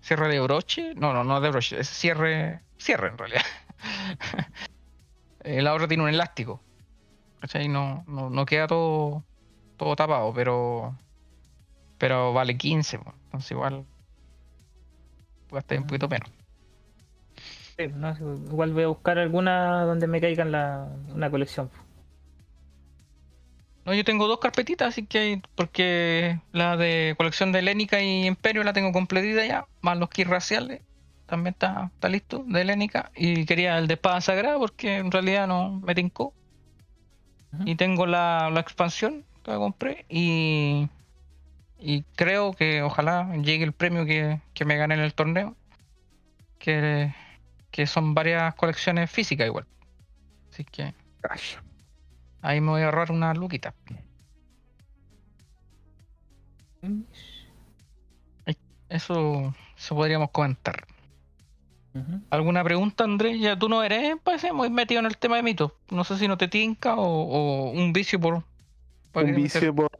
¿Cierre de broche? No, no, no de broche. Es cierre. Cierre en realidad. La otra tiene un elástico. ¿Cachai? No, no, no queda todo, todo tapado, pero. Pero vale 15, po. entonces igual. gastáis un poquito menos. Sí, no, igual voy a buscar alguna donde me caigan la, una colección. No, yo tengo dos carpetitas, así que porque la de colección de Helénica y Imperio la tengo completita ya, más los kits raciales, también está, está listo, de Helénica. Y quería el de Espada Sagrada porque en realidad no me tincó. Y tengo la, la expansión que la compré y, y creo que ojalá llegue el premio que, que me gané en el torneo, que, que son varias colecciones físicas igual. Así que ahí me voy a ahorrar una luquita. Eso, eso podríamos comentar. ¿Alguna pregunta, Andrés? Ya tú no eres, parece, muy metido en el tema de mitos. No sé si no te tinca o, o un vicio por. por- Un vicio por.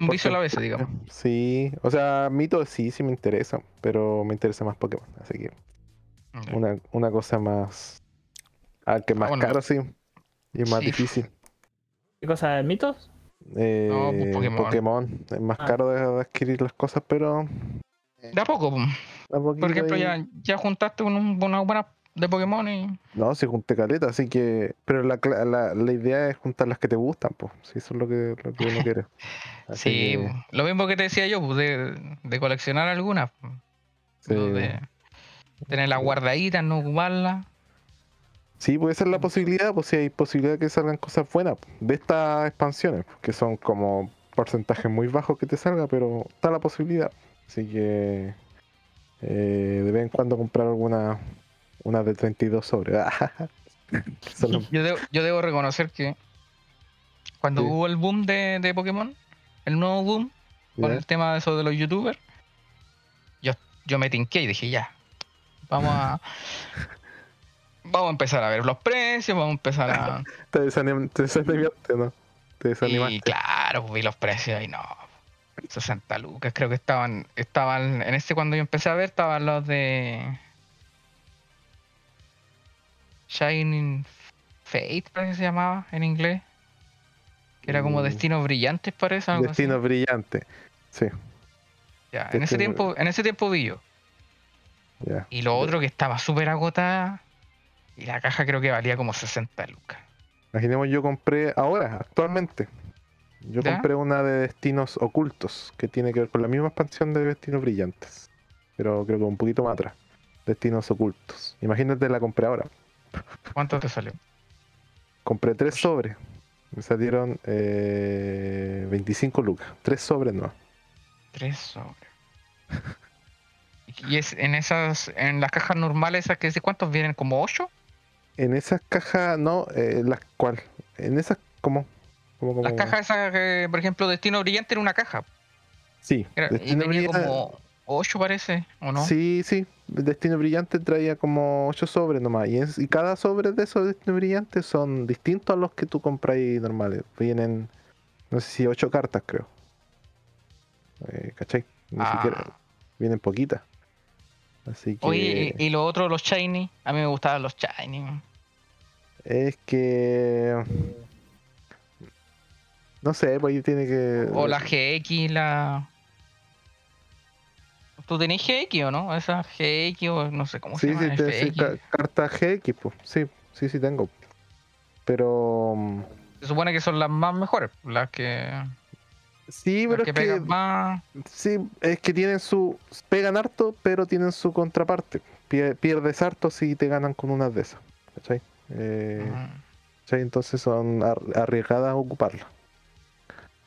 Un vicio a la vez, digamos. Sí, o sea, mito sí, sí me interesa, pero me interesa más Pokémon, así que una, una cosa más. Ah, que más bueno. caro, sí. Y es más Sí. difícil. ¿Qué cosa de mitos? Eh, No, pues, Pokémon. Pokémon. Es más Ah. caro de, de adquirir las cosas, pero. De a poco, po. a por ejemplo, ahí- ya, ya juntaste un- una buena de Pokémon y. No, si junté caleta, así que. Pero la, la, la idea es juntar las que te gustan, pues. Si eso es lo que, lo que uno quiere. Así Sí, que, lo mismo que te decía yo, pues, de, de coleccionar algunas. sí. De tenerlas guardaditas, no ocuparlas. Sí, puede ser la posibilidad, pues si hay posibilidad que salgan cosas buenas de estas expansiones, que son como porcentajes muy bajos que te salga, pero está la posibilidad. Así que eh, de vez en cuando comprar alguna una de 32 sobres. Solo- Yo debo, yo debo reconocer que cuando Sí. hubo el boom de, de Pokémon, el nuevo boom, con ¿ya? el tema de eso de los youtubers, yo, yo me tinqué y dije, ya, vamos a... Vamos a empezar a ver los precios, vamos a empezar a... Te, desanim- te desanimaste, ¿no? Te desanimaste. Y claro, vi los precios y no. 60 lucas, creo que estaban, estaban, en este cuando yo empecé a ver, estaban los de Shining Fate, parece que se llamaba en inglés. Que era como Mm. Destinos Brillantes, parece. Algo así. Destino brillante. Sí, Ya, en ese tiempo, en ese tiempo vi yo. Y lo otro que estaba súper agotada. Y la caja creo que valía como 60 lucas. Imaginemos yo compré ahora, actualmente. Yo ¿Ya? compré una de destinos ocultos, que tiene que ver con la misma expansión de destinos brillantes. Pero creo que un poquito más atrás. Destinos ocultos. Imagínate la compré ahora. ¿Cuánto te salió? Compré tres sobres. Me salieron eh, 25 lucas. Tres sobres no. Tres sobres. Y es en esas, en las cajas normales, esas que cuántos vienen, como ocho. En esas cajas, no, eh, las cual. En esas, ¿cómo? ¿Cómo, cómo? Las cajas esas, que, por ejemplo, Destino Brillante era una caja. Sí, Era- y Brillante- como ocho parece, ¿o no? Sí, sí. Destino Brillante traía como 8 sobres nomás. Y, cada sobre de esos Destino Brillante son distintos a los que tú compras normales. Vienen, no sé si 8 cartas, creo. Eh, ¿Cachai? Ni Ah. siquiera. Vienen poquitas. Así que. Oye, y, y lo otro, los Shiny. A mí me gustaban los Shiny. Es que. No sé, pues ahí tiene que. O la GX, la. ¿Tú tenés GX o no? Esa GX o no sé cómo Sí, se sí, llama. te- sí, ca- carta GX, pues. Sí, sí, sí tengo. Pero. mm, Se supone que son las más mejores, las que, Sí, pero que es que. más. Sí, es que tienen su. Pegan harto, pero tienen su contraparte. Pie- Pierdes harto si te ganan con una de esas. ¿Cachai? Eh. ¿cachai? Entonces son ar- arriesgadas a ocuparla.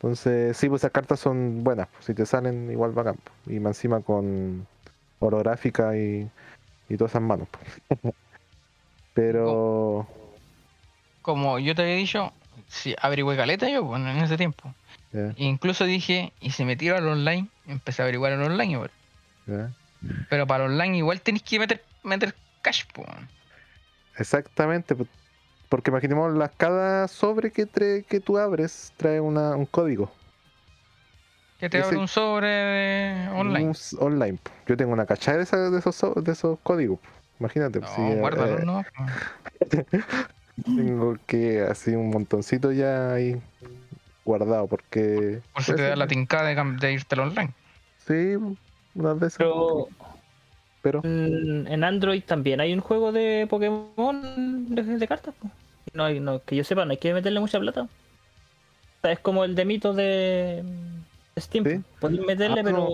Entonces, sí, pues esas cartas son buenas. pues, Si te salen, igual bacán. pues, Y más encima con orográfica y, y todas esas manos. pues. Pero. Como yo te había dicho, sí, averigué caleta yo bueno, en ese tiempo. Incluso dije, y si me tiro al online, empecé a averiguar el online, igual. Pero para online igual tenés que meter, meter cash, po. Exactamente, pu- porque imaginemos las, cada sobre que, trae- que tú abres trae una, un código Que te Ese- abre un sobre de online. un online. Yo tengo una cachada de, esa- de esos, so- de esos códigos. Imagínate, No, si, guárdalo, eh, ¿no? tengo que así un montoncito ya ahí guardado, porque Por si te da la tincada de, irte al online. sí, una de esas. Pero pero En, en Android también hay un juego de Pokémon de, de cartas. No, hay- no, que yo sepa, no hay que meterle mucha plata. O sea, es como el de mitos de de Steam. Sí. Podéis meterle, Ah, pero. no.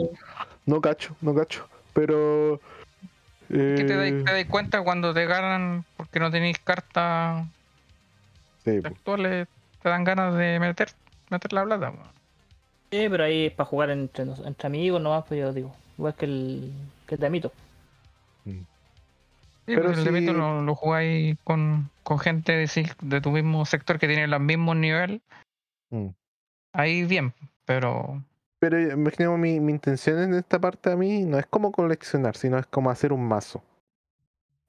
no cacho, no cacho. Pero. Que te dais eh, te dais cuenta cuando te ganan porque no tenéis cartas sí, actuales, te dan ganas de meter, meter la plata. po. Sí, pero ahí es para jugar entre, entre amigos nomás, pues yo digo. Igual que el, que el de mito. Pero pero el de si- Mito lo, lo jugáis con, con gente de, tu mismo sector que tiene los mismos niveles. Mm. Ahí bien, pero Pero imaginemos mi, mi intención en esta parte a mí no es como coleccionar, sino es como hacer un mazo.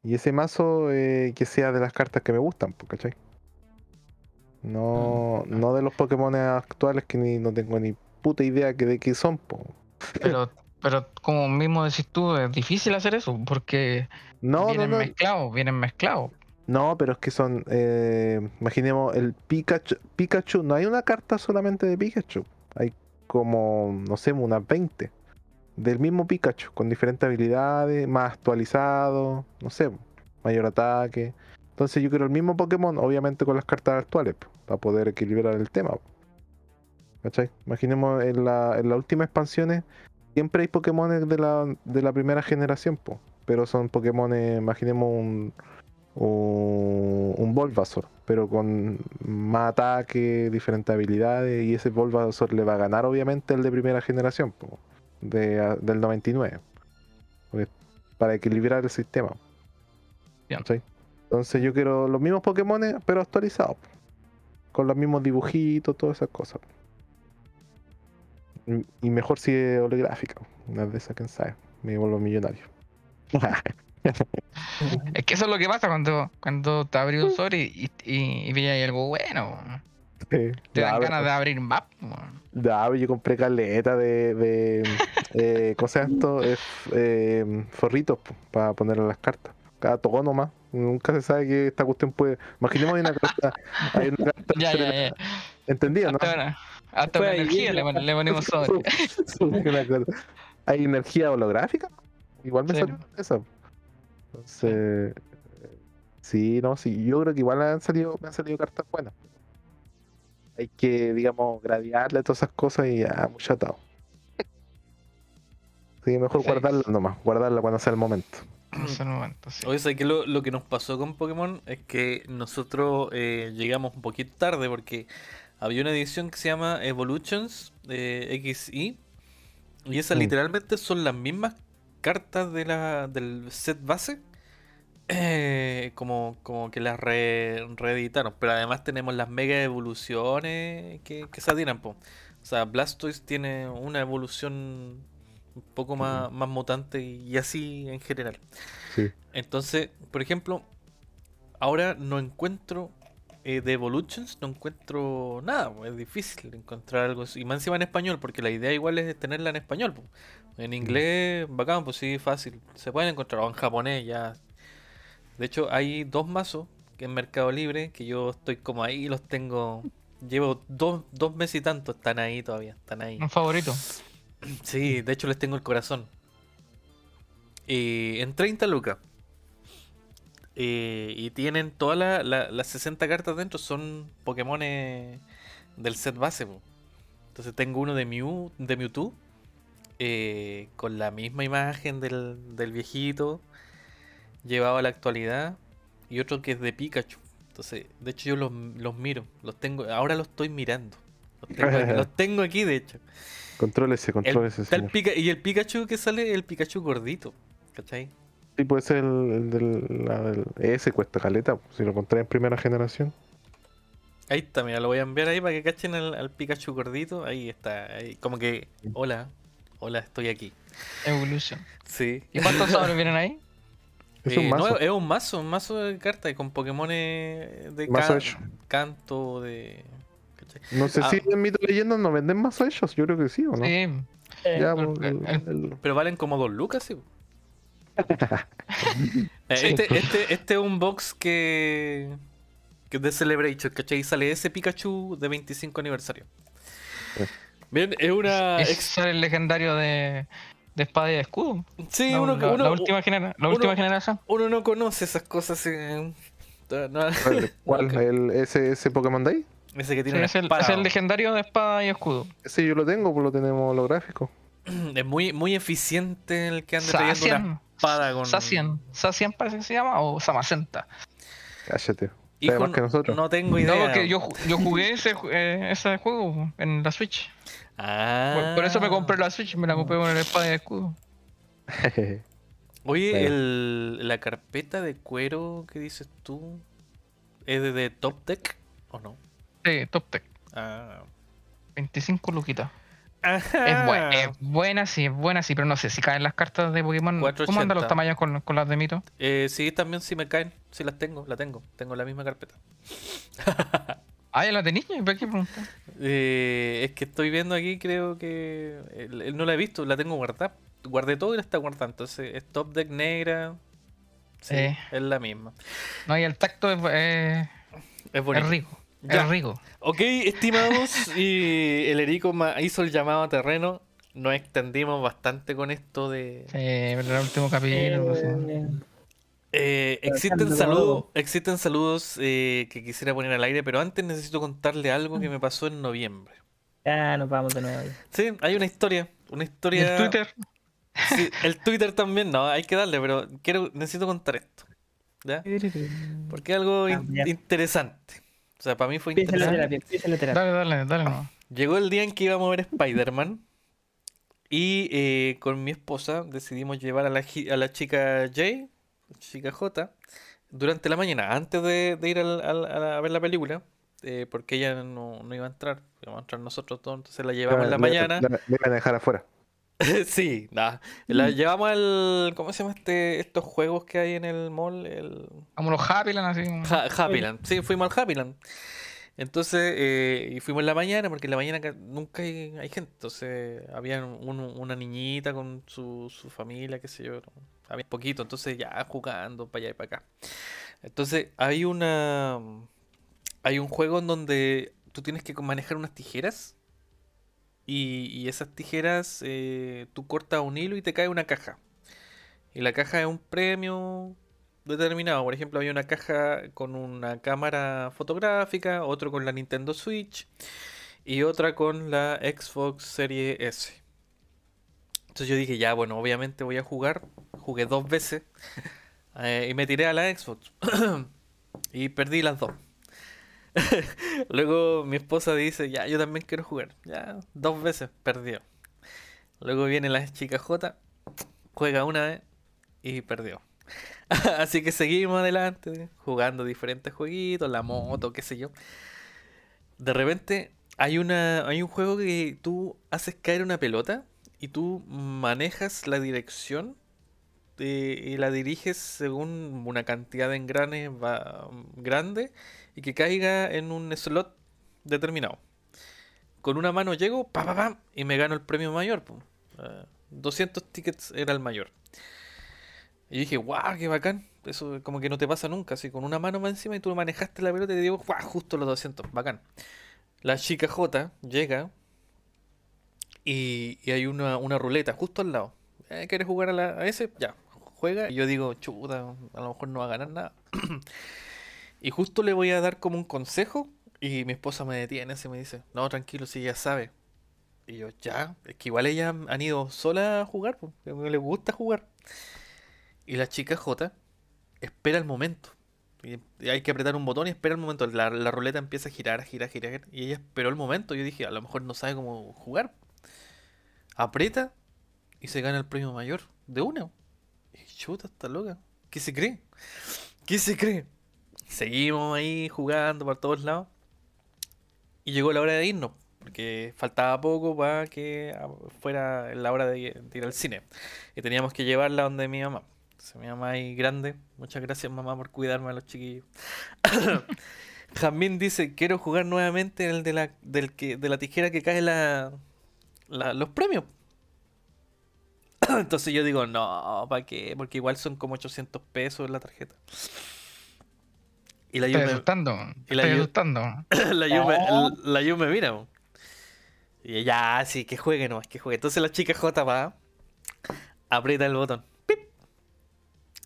Y ese mazo eh, que sea de las cartas que me gustan, ¿cachai? No, Mm. no de los Pokémon actuales que ni no tengo ni puta idea que de qué son, po. pero pero como mismo decís tú, es difícil hacer eso porque No, vienen no, mezclados, vienen mezclados. no, pero es que son, eh, imaginemos el Pikachu, Pikachu, no hay una carta solamente de Pikachu, hay como, no sé, unas 20 del mismo Pikachu, con diferentes habilidades, más actualizado, no sé, mayor ataque. Entonces yo quiero el mismo Pokémon, obviamente con las cartas actuales, para poder equilibrar el tema. ¿Cachai? Imaginemos en, la, en las últimas expansiones, siempre hay Pokémon de la, de la primera generación, po, pero son Pokémon, imaginemos un, un, un Bulbasaur, pero con más ataque, diferentes habilidades, y ese Bulbasaur le va a ganar obviamente el de primera generación, po, de, del 99, porque- para equilibrar el sistema. Entonces yo quiero los mismos Pokémon, pero actualizados, con los mismos dibujitos, todas esas cosas. Y mejor si es holográfica, una de esas, quién sabe, me vuelvo millonario. Es que eso es lo que pasa cuando, cuando te abrís un sobre y, y, y ahí algo bueno. Sí. Te dan ganas de abrir más. po. Ya, yo compré caleta de, de eh, ¿cómo se llama esto? F- eh, forritos para poner en las cartas. Cada toco nomás. Nunca se sabe que esta cuestión puede. Imaginemos hay una carta. Hay una carta Ya, ya, ya. ¿Entendía, no? Hasta Fue una energía le, ponemos sobre. Hay energía holográfica. Igual me Sí. salió esa. Entonces. Sí, no, sí. Yo creo que igual han salido, me han salido cartas buenas. Hay que, digamos, gradearle todas esas cosas y ya, mucho atado. Sí, mejor Sí. guardarla nomás, guardarla cuando sea el momento. En ese momento, sí. Oye, ¿sabes qué? Lo, lo que nos pasó con Pokémon es que nosotros eh, llegamos un poquito tarde porque había una edición que se llama Evolutions eh, XY y esas Mm. literalmente son las mismas cartas de la, del set base eh, como, como que las re- reeditaron, pero además tenemos las mega evoluciones que, que se atiran, po. O sea, Blastoise tiene una evolución un poco más, más mutante y, y así en general. Sí. Entonces, por ejemplo, ahora no encuentro eh, de Evolutions, no encuentro nada, es difícil encontrar algo. Y más encima en español, porque la idea igual es tenerla en español. po. En inglés, bacán, pues sí, fácil. Se pueden encontrar, o en japonés ya. De hecho, hay dos mazos que en Mercado Libre que yo estoy como ahí, los tengo. Llevo dos, dos meses y tanto, están ahí todavía, están ahí. Un favorito. Sí, de hecho les tengo el corazón. Eh, en 30 lucas. Eh, y tienen todas la- la- las 60 cartas dentro, son Pokémon del set base. po. Entonces tengo uno de Mew, de Mewtwo, eh, con la misma imagen del, del viejito, llevado a la actualidad, y otro que es de Pikachu. Entonces, de hecho yo los, los miro, los tengo, ahora los estoy mirando. Los tengo, aquí- los tengo aquí, de hecho. Contrólese, contrólese, el señor. Y el Pikachu que sale, el Pikachu gordito. ¿Cachai? Sí, puede ser el, el del, la del- Ese cuesta caleta, si lo encontré en primera generación. Ahí está, mira, lo voy a enviar ahí para que cachen al, al Pikachu gordito. Ahí está, ahí, como que, hola, hola, estoy aquí. Evolution. Sí. ¿Y cuántos sobres vienen ahí? Es Eh, un no, mazo. es un mazo, un mazo de cartas con Pokémon de Mazo can- hecho. canto, de... ¿cachai? No sé Ah. si en Mito Leyendas no venden más ellos, yo creo que sí, ¿o no? Sí. Eh, Ya, pero pues, el- el- el- Pero valen como dos lucas, sí. Eh, Sí. este, este, este es un box que, que es de Celebration, ¿cachai? Y sale ese Pikachu de 25 aniversario. Sí. Bien, es una... Es el legendario de, de espada y de escudo. Sí, la, uno, la- uno- la última, genera- la uno- última generación. uno no conoce esas cosas. eh, no- ¿Cuál? ¿El, ese, ¿Ese Pokémon de ahí? ese que Sí, tiene es, el, espada. es el legendario de espada y escudo. Ese yo lo tengo, pues lo tenemos holográfico. Es muy, muy eficiente el que anda trayendo una. Espada con. Sacian. Sacian parece que se llama o Samacenta. Cállate. Hijo, más que nosotros. No tengo idea. No, porque yo, yo jugué ese, eh, ese juego en la Switch. Ah. Por, por eso me compré la Switch, me la compré con el espada y escudo. Oye, Bueno. el, la carpeta de cuero que dices tú, ¿es de, de Top Deck o no? Sí, Top Tech. Ah. 25 luquitas. Ajá. Es, bue- es buena, sí, es buena, sí, pero no sé si caen las cartas de Pokémon. ¿Cómo 480. andan los tamaños con, con las de Mito? Eh, sí, también sí me caen. Sí las tengo, la tengo. Tengo la misma carpeta. Ah, ya la tenías, ¿para qué preguntar? Eh, es que estoy viendo aquí, creo que el no la he visto, la tengo guardada. Guardé todo y la está guardada. Entonces, es Top Deck negra. Sí, Eh. es la misma. No, y el tacto es, es- Es rico. Ya. Rico. Ok, estimados, y el Erico hizo el llamado a terreno. Nos extendimos bastante con esto de... Sí, pero el último capítulo. Eh, Eh, existen saludos, existen saludos eh, que quisiera poner al aire, pero antes necesito contarle algo que me pasó en noviembre. Ya nos vamos de nuevo. Sí, hay una historia, una ¿Y historia. el Twitter? Sí, el Twitter también, no, hay que darle, pero quiero, necesito contar esto. ¿Ya? Porque es algo in- Ah, ya. interesante. O sea, para mí fue la interesante. terapia, empieza la terapia. Dale, dale, dale. no. Llegó el día en que íbamos a ver Spider-Man y eh, con mi esposa decidimos llevar a la, a la chica J, chica J, durante la mañana, antes de, de ir al- al- a, la- ver la película, eh, porque ella no, no iba a entrar, íbamos a entrar nosotros todos, entonces la llevamos en la Le- mañana. le iban a dejar afuera. Sí, nada. La llevamos al. ¿Cómo se llama este, estos juegos que hay en el mall? El Como los Happyland, así. Ha- Happyland. Sí, fuimos al Happyland. Entonces, eh, y fuimos en la mañana, porque en la mañana ca- nunca hay, hay gente. Entonces, había un- una niñita con su, su familia, qué sé yo. ¿no? Había poquito, entonces ya jugando para allá y para acá. Entonces, hay una. Hay un juego en donde tú tienes que manejar unas tijeras. Y, esas tijeras, eh, tú cortas un hilo y te cae una caja. Y la caja es un premio determinado. Por ejemplo, había una caja con una cámara fotográfica, otro con la Nintendo Switch y otra con la Xbox Series S. Entonces yo dije, ya, bueno, obviamente voy a jugar. Jugué dos veces eh, y me tiré a la Xbox. y perdí las dos. Luego mi esposa dice, ya, yo también quiero jugar. Ya, dos veces, perdió. Luego viene la chica J, juega una vez y perdió. Así que seguimos adelante, jugando diferentes jueguitos, la moto, qué sé yo. De repente hay una, hay un juego que tú haces caer una pelota y tú manejas la dirección eh, y la diriges según una cantidad de engranes va- grande y que caiga en un slot determinado. Con una mano llego, pa, pa, pam, y me gano el premio mayor. po. Ah, 200 tickets era el mayor. Y dije, wow, qué bacán. Eso como que no te pasa nunca. Así con una mano más encima y tú manejaste la pelota y te digo, wow, justo los 200. Bacán. La chica J llega y, hay una, una ruleta justo al lado. Eh, ¿Quieres jugar a, a ese? Ya, juega. Y yo digo, chuta, a lo mejor no va a ganar nada. y justo le voy a dar como un consejo y mi esposa me detiene y me dice, no, tranquilo, si ella sabe. Y yo, ya, es que igual ellas han ido sola a jugar, porque les gusta jugar. Y la chica J espera el momento. Y hay que apretar un botón y espera el momento. La, la ruleta empieza a girar, girar, girar. Y ella esperó el momento. Yo dije, a lo mejor no sabe cómo jugar. Aprieta y se gana el premio mayor de una. Y chuta, está loca. ¿Qué se cree? ¿Qué se cree? Seguimos ahí jugando por todos lados. Y llegó la hora de irnos. Porque faltaba poco para que fuera la hora de, ir al cine. Y teníamos que llevarla donde mi mamá. Entonces, mi mamá ahí grande. Muchas gracias mamá por cuidarme a los chiquillos. Jamín dice, quiero jugar nuevamente el de la, del que, de la tijera que cae la, la- los premios. Entonces yo digo, no, ¿para qué? Porque igual son como 800 pesos la tarjeta. Y la Estoy Yu me, asustando. y la Estoy Yu- asustando. la Yu me, la Yu me mira. Y ya, sí, que juegue nomás, que juegue. Entonces la chica J va aprieta el botón. ¡Pip!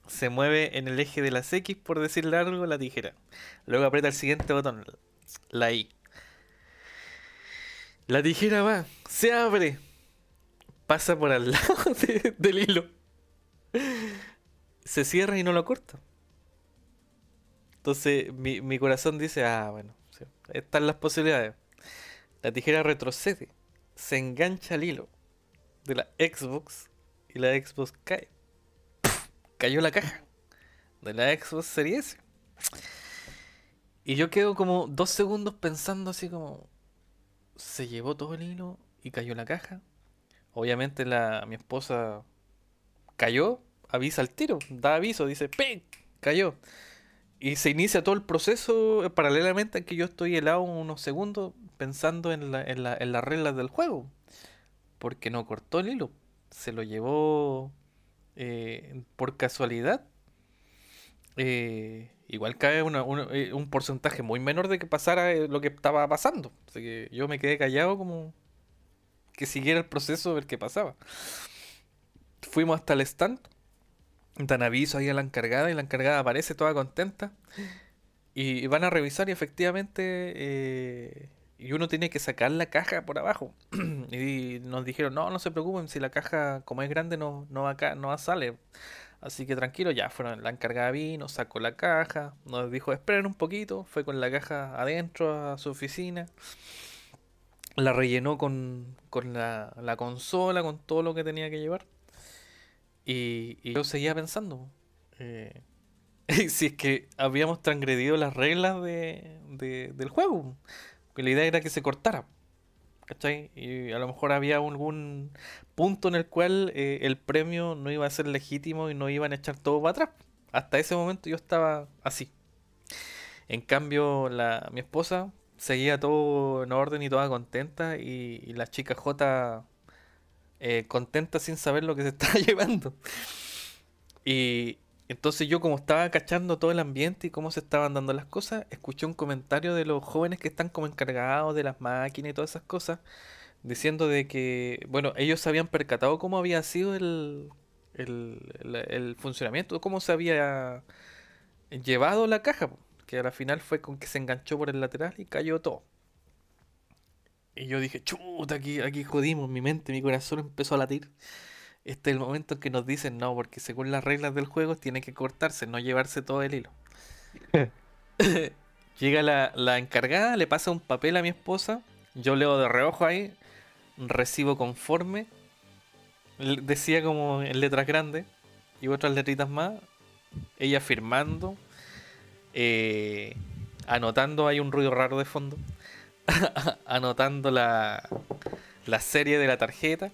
Se mueve en el eje de las X, por decirle algo, la tijera. Luego aprieta el siguiente botón, la Y. La tijera va, se abre, pasa por al lado de- del hilo. Se cierra y no lo corta. Entonces mi, mi corazón dice, ah, bueno, sí, están las posibilidades. La tijera retrocede, se engancha al hilo de la Xbox y la Xbox cae. ¡Puf! Cayó la caja de la Xbox Series S. Y yo quedo como dos segundos pensando así como, se llevó todo el hilo y cayó la caja. Obviamente la, mi esposa cayó, avisa al tiro, da aviso, dice, ¡ping! Cayó. Y se inicia todo el proceso paralelamente a que yo estoy helado unos segundos pensando en, la- en la- en las reglas del juego. Porque no cortó el hilo. Se lo llevó eh, por casualidad. Eh, igual cae eh, un porcentaje muy menor de que pasara lo que estaba pasando. Así que yo me quedé callado como que siguiera el proceso a ver qué pasaba. Fuimos hasta el stand. Dan aviso ahí a la encargada y la encargada aparece toda contenta. Y van a revisar y efectivamente eh, y uno tiene que sacar la caja por abajo. y nos dijeron, no, no se preocupen, si la caja como es grande no, no, acá, no sale. Así que tranquilo, ya fueron, la encargada vino, sacó la caja, nos dijo esperen un poquito, fue con la caja adentro a su oficina, la rellenó con, con la, la consola, con todo lo que tenía que llevar. Y, yo seguía pensando, eh, si es que habíamos transgredido las reglas de- del juego. Que la idea era que se cortara. ¿Cachai? Y a lo mejor había algún punto en el cual eh, el premio no iba a ser legítimo y no iban a echar todo para atrás. Hasta ese momento yo estaba así. En cambio, la, mi esposa seguía todo en orden y toda contenta. Y, y la chica J eh, contenta sin saber lo que se estaba llevando. Y entonces yo como estaba cachando todo el ambiente y cómo se estaban dando las cosas, escuché un comentario de los jóvenes que están como encargados de las máquinas y todas esas cosas, diciendo de que, bueno, ellos se habían percatado cómo había sido el, el, el- funcionamiento, cómo se había llevado la caja, que a la final fue con que se enganchó por el lateral y cayó todo. Y yo dije, chuta, aquí, aquí jodimos, mi mente, mi corazón empezó a latir. Este es el momento en que nos dicen no, porque según las reglas del juego tiene que cortarse, no llevarse todo el hilo. Llega la, la encargada, le pasa un papel a mi esposa, yo leo de reojo ahí, recibo conforme, decía como en letras grandes y otras letritas más, ella firmando, eh, anotando, hay un ruido raro de fondo, anotando la, la serie de la tarjeta.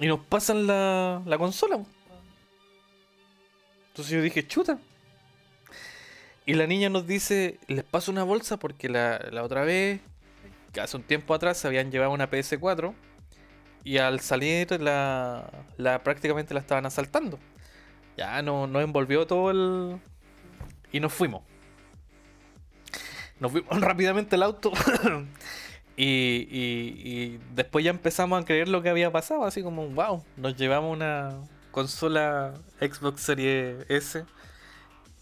Y nos pasan la, la consola. Entonces yo dije, chuta. Y la niña nos dice, les paso una bolsa porque la, la otra vez, hace un tiempo atrás, se habían llevado una PS4 y al salir la, la prácticamente la estaban asaltando. Ya no, nos envolvió todo el... Y nos fuimos. Nos fuimos rápidamente al auto. Y, después ya empezamos a creer lo que había pasado, así como, wow, nos llevamos una consola Xbox Series S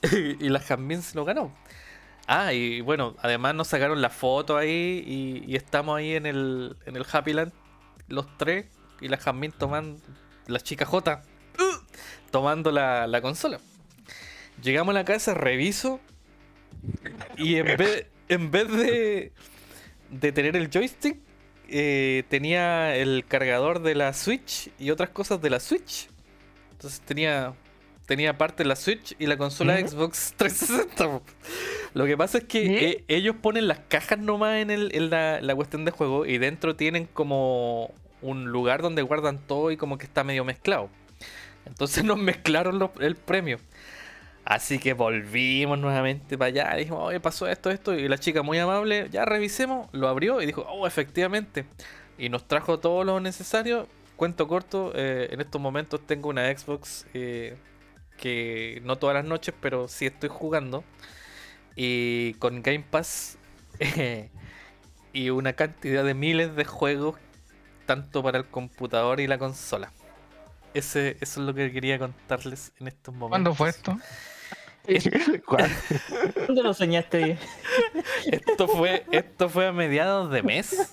y la Jasmine se lo ganó. Ah, y bueno, además nos sacaron la foto ahí y, estamos ahí en el, en el Happy Land, los tres, y la Jasmine tomando, la chica J, ¡uh! tomando la consola. Llegamos a la casa, reviso, y en vez, en vez de, de tener el joystick, eh, tenía el cargador de la Switch y otras cosas de la Switch. Entonces tenía tenía parte la Switch y la consola ¿Mm? Xbox 360. po. Lo que pasa es que eh, ellos ponen las cajas nomás en, el, en la, la cuestión de juego y dentro tienen como un lugar donde guardan todo y como que está medio mezclado. Entonces nos mezclaron los- el premio. Así que volvimos nuevamente para allá. Dijimos, oye, pasó esto, esto. Y la chica muy amable, ya revisemos, lo abrió y dijo, oh, efectivamente. Y nos trajo todo lo necesario. Cuento corto, eh, en estos momentos tengo una Xbox eh, que no todas las noches, pero sí estoy jugando. Y con Game Pass y una cantidad de miles de juegos, tanto para el computador y la consola. ese, eso es lo que quería contarles en estos momentos. ¿Cuándo fue esto? ¿Cuál? ¿Dónde lo soñaste? Esto fue, esto fue a mediados de mes.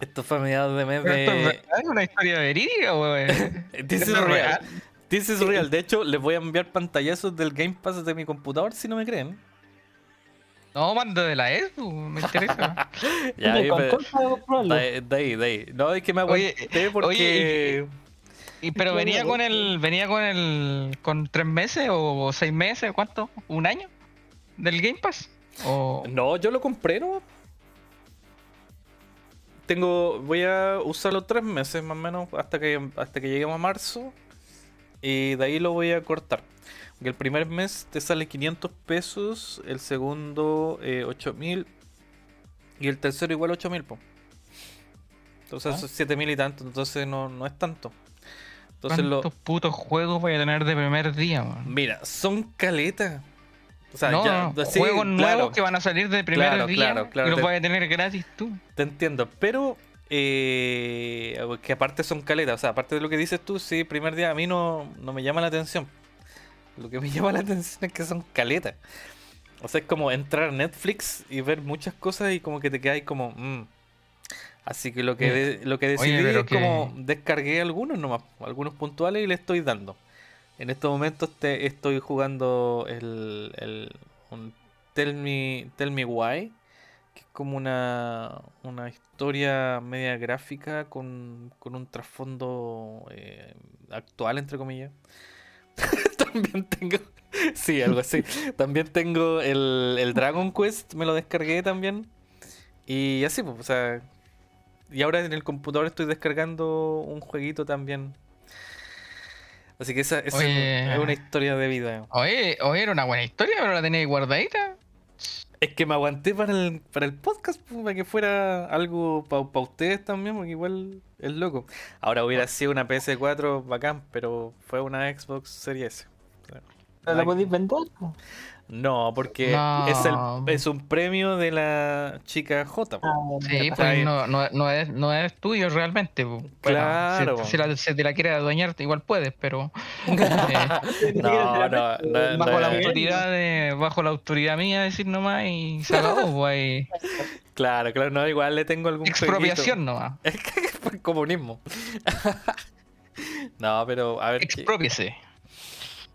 Esto fue a mediados de mes ¿Pero ¿Esto es de. verdad? ¿Es una historia verídica, weón? This is ¿Esto es real. real? This is real. De hecho, les voy a enviar pantallazos del Game Pass de mi computador si no me creen. No, mando de la ESU, me interesa. Ya, ahí ¿Con me- de, ahí- de ahí, de ahí. No, es que me Oye, aguanté porque. Y, pero venía con el, venía con el, con tres meses o seis meses, ¿cuánto? ¿Un año? ¿Del Game Pass? O... No, yo lo compré, ¿no? Tengo. Voy a usarlo tres meses más o menos hasta que hasta que lleguemos a marzo. Y de ahí lo voy a cortar. Porque el primer mes te sale 500 pesos, el segundo eh, 8000 y el tercero igual 8000, po. Entonces Ah. 7000 y tanto, entonces no, no es tanto. Entonces lo. ¿Cuántos putos juegos voy a tener de primer día, man? Mira, son caletas. O sea, no, ya, no, sí, juegos claro. nuevos que van a salir de primer Claro, día claro, claro, y los te- vas a tener gratis tú. Te entiendo, pero eh, que aparte son caletas, o sea, aparte de lo que dices tú, sí, primer día a mí no, no me llama la atención. Lo que me llama la atención es que son caletas. O sea, es como entrar a Netflix y ver muchas cosas y como que te quedas como... mm. Así que lo que, Oye, de- lo que decidí es como descargué algunos nomás, algunos puntuales y le estoy dando. En estos momentos te estoy jugando el, el un Tell Me, Tell Me Why, que es como una, una historia media gráfica con, con un trasfondo eh, actual, entre comillas. También tengo, sí, algo así. También tengo el, el Dragon Quest, me lo descargué también. Y así, pues, o sea, y ahora en el computador estoy descargando un jueguito también. Así que esa, esa Oye. es una historia de vida. Oye, oye, era una buena historia, pero la tenéis guardadita. Es que me aguanté para el, para el podcast, para que fuera algo para ustedes también, porque igual es loco. Ahora hubiera sido una PS4 bacán, pero fue una Xbox Series S. ¿No la podéis vender? No, porque No. Es, el, es un premio de la chica J. po. Ah, Sí, pues no, no, no, es, no es tuyo realmente. Bueno, Claro. si, si la- si te la quieres adueñar, igual puedes, pero eh, No, no, no, bajo no la autoridad de, bajo la autoridad mía decir nomás y se acabó, pues ahí. Claro, claro, no, igual le tengo algún Expropiación nomás. Es comunismo. no, pero a ver. que- Expropiese.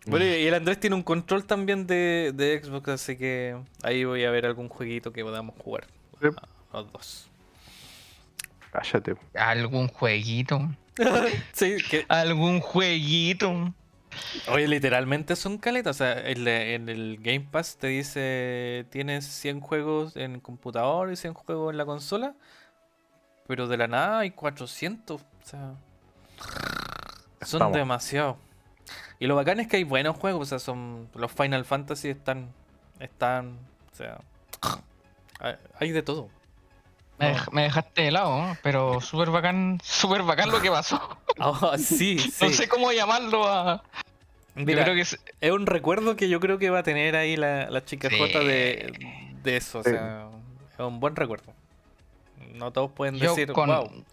Bueno, y el Andrés tiene un control también de, de Xbox, así que ahí voy a ver algún jueguito que podamos jugar. Sí. a- Los dos. Cállate. Algún jueguito. Sí, que. Algún jueguito. Oye, literalmente son caletas. O sea, en, el Game Pass te dice tienes 100 juegos en computador y 100 juegos en la consola. Pero de la nada hay 400. O sea, son demasiados. Y lo bacán es que hay buenos juegos. O sea, son los Final Fantasy están. Están. O sea, hay- de todo. Me, No. dej- me dejaste de lado, ¿no? pero súper bacán, súper bacán lo que pasó. Ah, sí, sí. No sé cómo llamarlo a... Yo Mira, creo que es- es un recuerdo que yo creo que va a tener ahí la, la chica Sí. J de, de eso. O Sí. sea, es un buen recuerdo. No todos pueden yo decir, con- wow.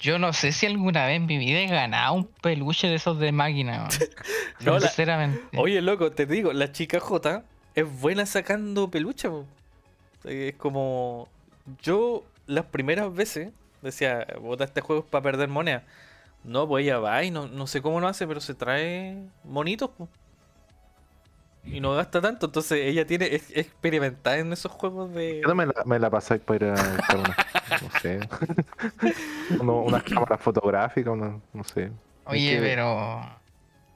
Yo no sé si alguna vez en mi vida he ganado un peluche de esos de máquina. No, la- Sinceramente. Oye, loco, te digo, la chica J es buena sacando peluche. po. Es como. Yo, las primeras veces, decía, bota este juego para perder moneda. No, pues ella va y no, no sé cómo lo hace, pero se trae monitos. po. Y no gasta tanto, entonces ella tiene es, experimentada en esos juegos de. ¿Qué no me la, me la pasáis para ir a buscar una, no sé, uno- unas cámaras fotográficas, una- no sé. Oye, que- pero...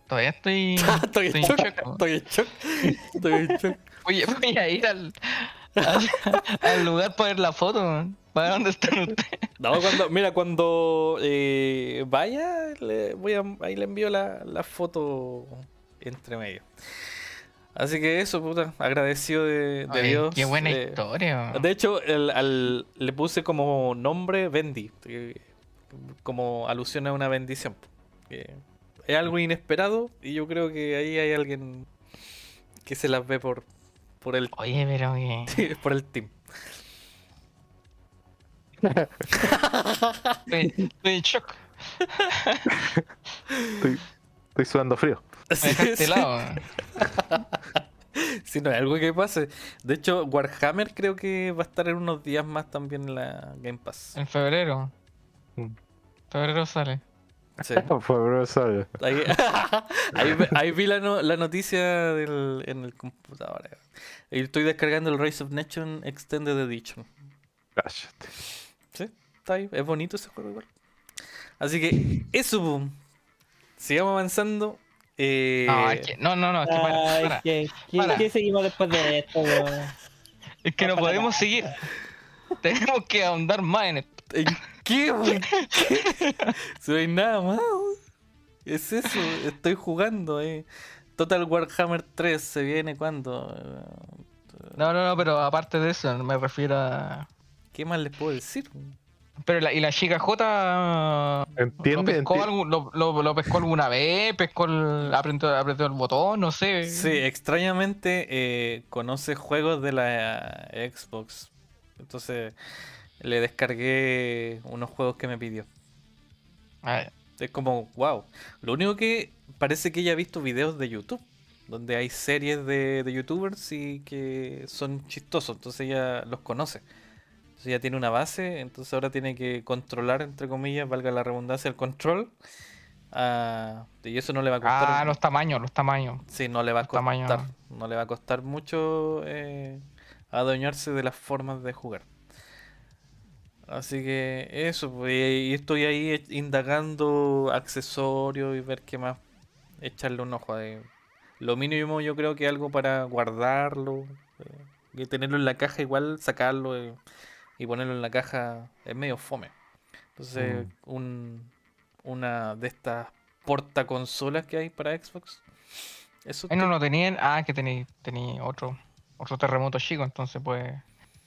Todavía estoy... estoy en estoy en shock, estoy en shock, estoy en shock. Oye, voy a ir al, al, al lugar para ver la foto. man. ¿Para dónde están ustedes? No, cuando, mira, cuando eh, vaya, le voy a, ahí le envío la, la foto entre medio. Así que eso, puta, agradecido de, de Oye, Dios. Qué buena eh, historia. De hecho, el- al- le puse como nombre Bendy, como alusión a una bendición. que es algo inesperado y yo creo que ahí hay alguien que se las ve por, por, el, Oye, pero que... por el team. Estoy, estoy en shock. Estoy, estoy sudando frío. Me Sí, dejaste sí. no hay algo que pase. De hecho, Warhammer creo que va a estar en unos días más también en la Game Pass. En febrero. Mm. Febrero sale. Sí. Febrero sale. Ahí, ahí vi la, no- la noticia del- en el computador. Y estoy descargando el Rise of Nation Extended Edition. Cállate. Sí, está ahí. Es bonito ese juego igual. Así que eso, boom. Sigamos avanzando. Eh, No, es que, no, no, no, es que, para, para. ¿qué, qué- para. qué seguimos después de esto, weón? Es que no podemos seguir. Tenemos que ahondar más en esto. ¿En qué, hay nada más. Es eso, estoy jugando. Eh. Total Warhammer 3 se viene cuando. No, no, no, pero aparte de eso, me refiero a. ¿Qué más les puedo decir? Pero la, y la chica J. Entiende, ¿Lo pescó, enti- algún- lo, lo- lo pescó alguna vez? ¿Pescó el, apretó, apretó el botón? No sé. Sí, extrañamente eh, conoce juegos de la eh, Xbox. Entonces le descargué unos juegos que me pidió. Ah, Es como, wow. Lo único que parece que ella ha visto videos de YouTube, donde hay series de, de youtubers y que son chistosos, entonces ella los conoce. Entonces ella tiene una base, entonces ahora tiene que controlar, entre comillas, valga la redundancia, el control. ah, y eso no le va a costar. Ah, los tamaños, los tamaños. Sí, no le va a los tamaños. costar. No le va a costar mucho eh, adueñarse de las formas de jugar. Así que eso, pues, y estoy ahí eh, indagando accesorios y ver qué más echarle un ojo. ahí. Lo mínimo yo creo que algo para guardarlo eh, y tenerlo en la caja igual, sacarlo eh, y ponerlo en la caja es medio fome. Entonces, un, una de estas portaconsolas que hay para Xbox. Eso Ahí no te- lo tenían. Ah, que tenía, tenía otro, otro terremoto chico, entonces puede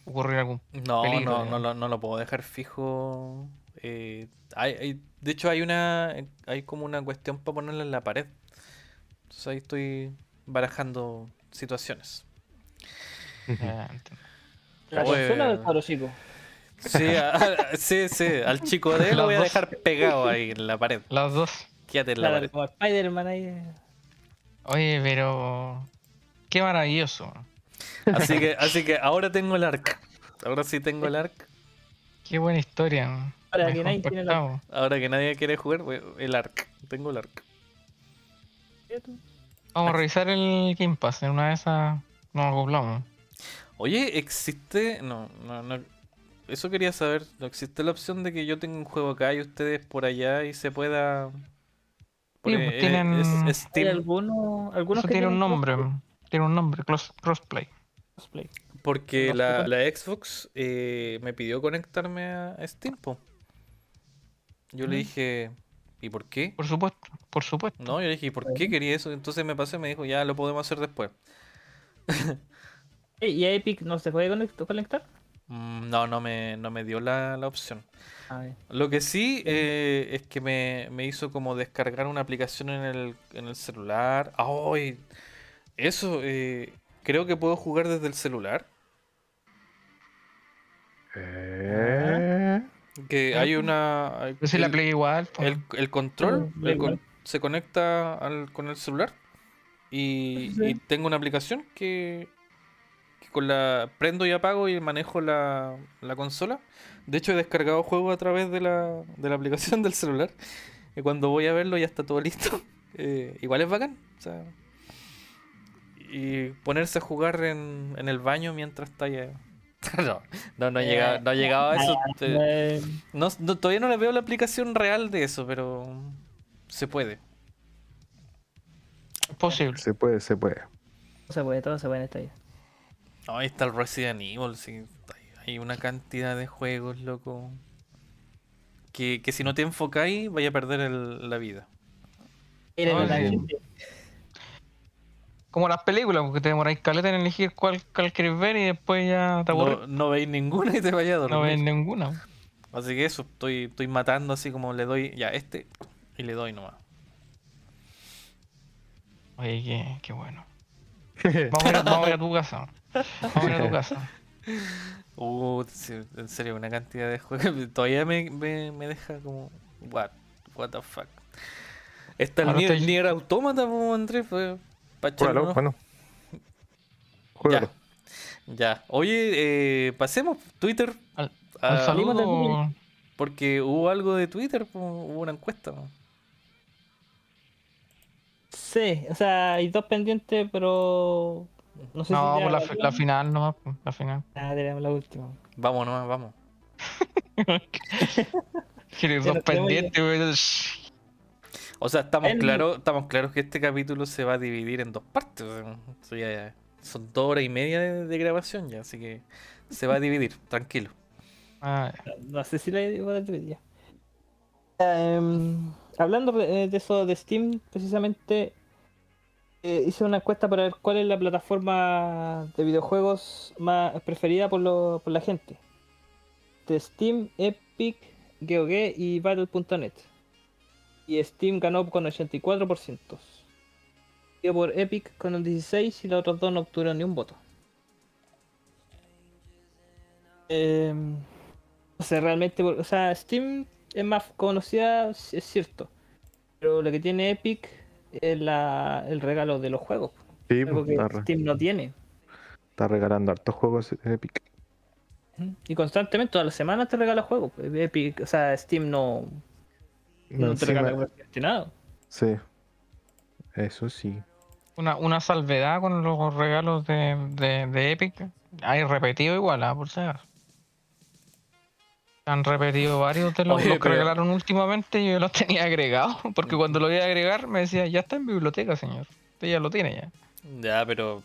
ocurrir algún. No, peligro, no, no, lo, no lo puedo dejar fijo. eh, hay, hay- de hecho, hay una, hay como una cuestión para ponerla en la pared. Entonces ahí estoy barajando situaciones. eh, entiendo. ¿La Oye. consola del cabro chico? Sí, a- a- sí, sí, al chico de él lo voy a dejar pegado ahí en la pared. Las dos. Quédate en la Claro, pared. como Spider-Man ahí. Oye, pero. Qué maravilloso. Así que, así que ahora tengo el arc. Ahora sí tengo el arc. Qué buena historia. Ahora Me que nadie tiene. Ahora que nadie quiere jugar, el arc. Tengo el arc. Vamos a revisar el Game Pass. En una de esas nos acoplamos. Oye, existe. No, no, no. Eso quería saber. ¿No existe la opción de que yo tenga un juego acá y ustedes por allá y se pueda. Sí, eh, pues eh, tienen- es- Steam, algunos, algunos Eso que tiene un nombre. Tiene un nombre. cross- Crossplay. crossplay. porque la, Xbox eh, me pidió conectarme a Steam. po. Yo le Mm. dije, ¿y por qué? Por supuesto. Por supuesto. No, yo le dije, ¿y por qué quería eso? Entonces me pasé y me dijo, ya lo podemos hacer después. ¿Y a Epic no se puede conect- conectar? Mm, No, no me, no me dio la, la opción. A ver. Lo que sí eh, es que me, me hizo como descargar una aplicación en el, en el celular. ¡Ay! Eso, eh, creo que puedo jugar desde el celular. Eh, Que hay una... si la el, Play igual. el, el control el igual. se conecta al- con el celular y, Sí. y tengo una aplicación que, que con la prendo y apago y manejo la, la consola. De hecho he descargado juegos a través de la, de la aplicación del celular y cuando voy a verlo ya está todo listo. Eh, igual es bacán. o sea, y ponerse a jugar en, en el baño mientras está ya... no, no, no, he llegado, no he llegado a eso. eh, Eh, no, no- todavía no le veo la aplicación real de eso, pero se puede. Es posible. se puede, se puede. se puede, todo se puede en esta vida. No, ahí está el Resident Evil, sí, hay- una cantidad de juegos, loco. Que, que si no te enfocáis, vaya a perder el- la vida. No, la gente. Como las películas, porque te demoráis caleta en elegir cuál, cuál querés ver y después ya te aburres. No, no veis ninguna y te vaya a No, dormir. ves ninguna. Así que eso, estoy, estoy matando así como le doy, ya, este, y le doy nomás. Oye, qué, qué bueno. Vamos a, ir vamos a ir a tu casa. Vamos a ir a tu casa. Uh, sí, en serio, una cantidad de juegos. Todavía me, me, me deja como. What? What the fuck. Está el Nier, estoy- Nier Automata, Andrés, pues. Un ojo. bueno. Juégalo. Ya. Oye, eh, pasemos Twitter. Al- ah, Un saludo. porque hubo algo de Twitter, po, hubo una encuesta. po. Sí, o sea, hay dos pendientes, pero. No sé No, si. por la, la final nomás, pues, la final. Ah, tenemos la última. Vamos nomás, vamos. Tienes Ya dos pendientes, güey. O sea, estamos El- claros, estamos claros que este capítulo se va a dividir en dos partes. o sea, eso ya- ya- son dos horas y media de, de grabación ya, así que se va a dividir, tranquilo. Ah, No sé si la digo de Twitter ya. Em, hablando de, de eso de Steam, precisamente eh, hice una encuesta para ver cuál es la plataforma de videojuegos más preferida por, lo- por la gente. Steam, Epic, GOG y Battle.net. Y Steam ganó con 84%. Seguido por Epic con un 16% y los otros dos no obtuvieron ni un voto. Em, o sea, realmente, o sea, Steam es más conocida, es cierto. Pero lo que tiene Epic la, el regalo de los juegos. Sí, Algo pues, que Steam no tiene. está regalando hartos juegos Epic. Y constantemente, todas las semanas te regala juegos. pues, Epic, o sea, Steam no, no te regala nada. Sí. Eso sí. Una, una salvedad con los regalos de, de, de Epic. Hay repetido igual, ah, por si acaso. Han repetido varios de los, Oye, los que pero- regalaron últimamente y yo los tenía agregados. Porque cuando lo iba a agregar me decía, ya está en biblioteca, señor. Usted ya lo tiene ya. Ya, pero.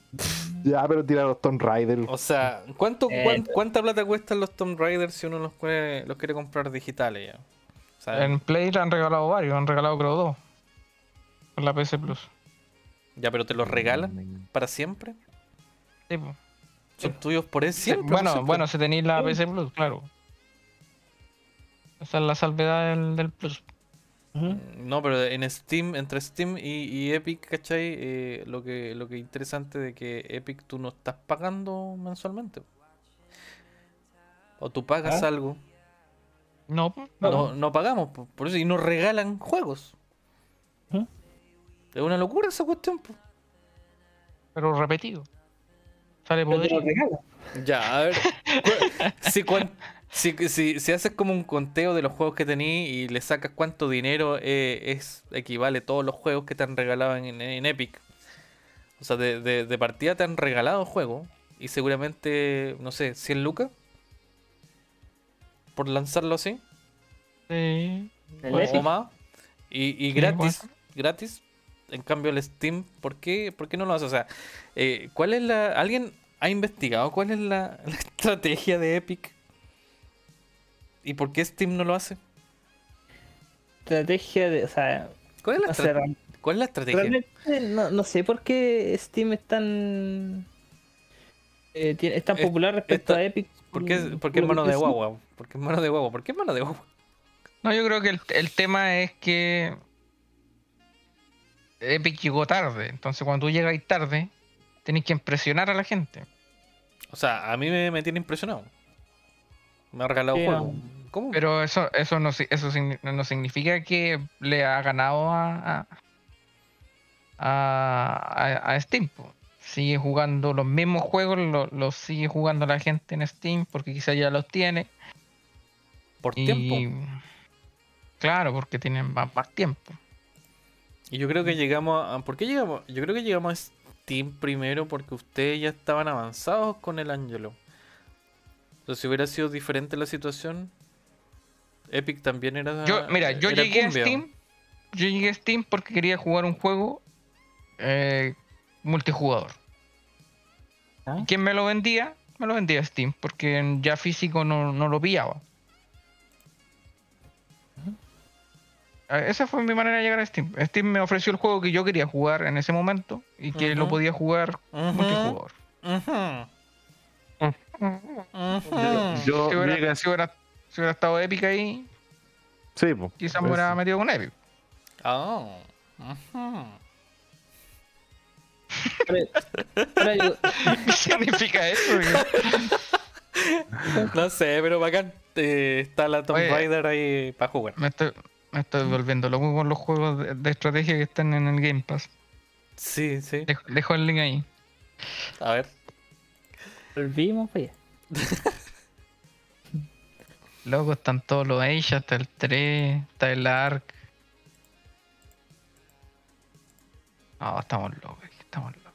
Ya, pero tira los Tomb Raider. O sea, ¿cuánto, Eh, cuán- ¿cuánta plata cuestan los Tomb Raiders si uno los quiere, los quiere comprar digitales ya? En Play le han regalado varios, han regalado creo dos. Con la PC Plus. Ya, pero te los regalan para siempre. Sí, po. Son tuyos por eso Sí, siempre. bueno, siempre. bueno, si tenéis la Sí. PC Plus, claro. Esa es la salvedad del, del Plus. Ujú. No, pero en Steam, entre Steam y, y Epic, ¿cachai? Eh, lo que lo que es interesante de que Epic tú no estás pagando mensualmente. O tú pagas ¿Ah? algo. No, No. No, no pagamos, po, por eso, y nos regalan juegos. Ujú. Es una locura esa cuestión, po. pero repetido. Sale poder. Ya, a ver. si, cuan- si, si, si haces como un conteo de los juegos que tenés y le sacas cuánto dinero eh, es equivale todos los juegos que te han regalado en, en Epic. O sea, de, de, de partida te han regalado juegos y seguramente, no sé, 100 lucas por lanzarlo así Sí. O, más. Y, y gratis, gratis. En cambio el Steam, ¿por qué, por qué no lo hace? O sea, eh, ¿cuál es la... ¿Alguien ha investigado cuál es la, la estrategia de Epic? ¿Y por qué Steam no lo hace? Estrategia de. O sea, ¿Cuál es la, no sé, estra- real- ¿cuál es la estrategia? realmente no, no sé por qué Steam es tan. eh, tiene- es tan Es- popular respecto esta- a Epic. ¿Por qué, por- qué es mano de guagua? ¿Por qué es mano de guagua? ¿Por qué es mano de guagua? No, yo creo que el, el tema es que Epic llegó tarde. Entonces, cuando tú llegas tarde, tenés que impresionar a la gente. O sea, a mí me, me tiene impresionado. Me ha regalado. ¿Cómo? Pero eso eso no, eso no significa que le ha ganado a, a, a, Steam. Sigue jugando los mismos juegos, lo- los sigue jugando la gente en Steam porque quizá ya los tiene. por Y, tiempo. Claro, porque tienen más, más tiempo. Y yo creo que llegamos a... ¿Por qué llegamos? Yo creo que llegamos a Steam primero porque ustedes ya estaban avanzados con el Angelo. Entonces, si hubiera sido diferente la situación, Epic también era. Yo, mira, yo era llegué cumbia. a Steam. Yo llegué a Steam porque quería jugar un juego eh, multijugador. ¿Ah? ¿Y quién me lo vendía? Me lo vendía Steam, porque ya físico no, no lo pillaba. Eh, Esa fue mi manera de llegar a Steam. Steam me ofreció el juego que yo quería jugar en ese momento y que lo podía jugar multijugador. ujú. Yo Si hubiera, si hubiera- si hubiera estado Epic ahí, Sí, quizás me hubiera metido con. Ah, ahora yo- ¿Qué significa eso? No sé, pero bacán. eh, está la Tomb. Raider ahí para jugar. Me estoy, Me estoy volviendo loco con los juegos de, de estrategia que están en el Game Pass. Sí, sí. Dejo, dejo el link ahí. A ver. Volvimos para allá. Loco, están todos los Age, hasta el 3, está el Ark. No, estamos locos, aquí estamos locos.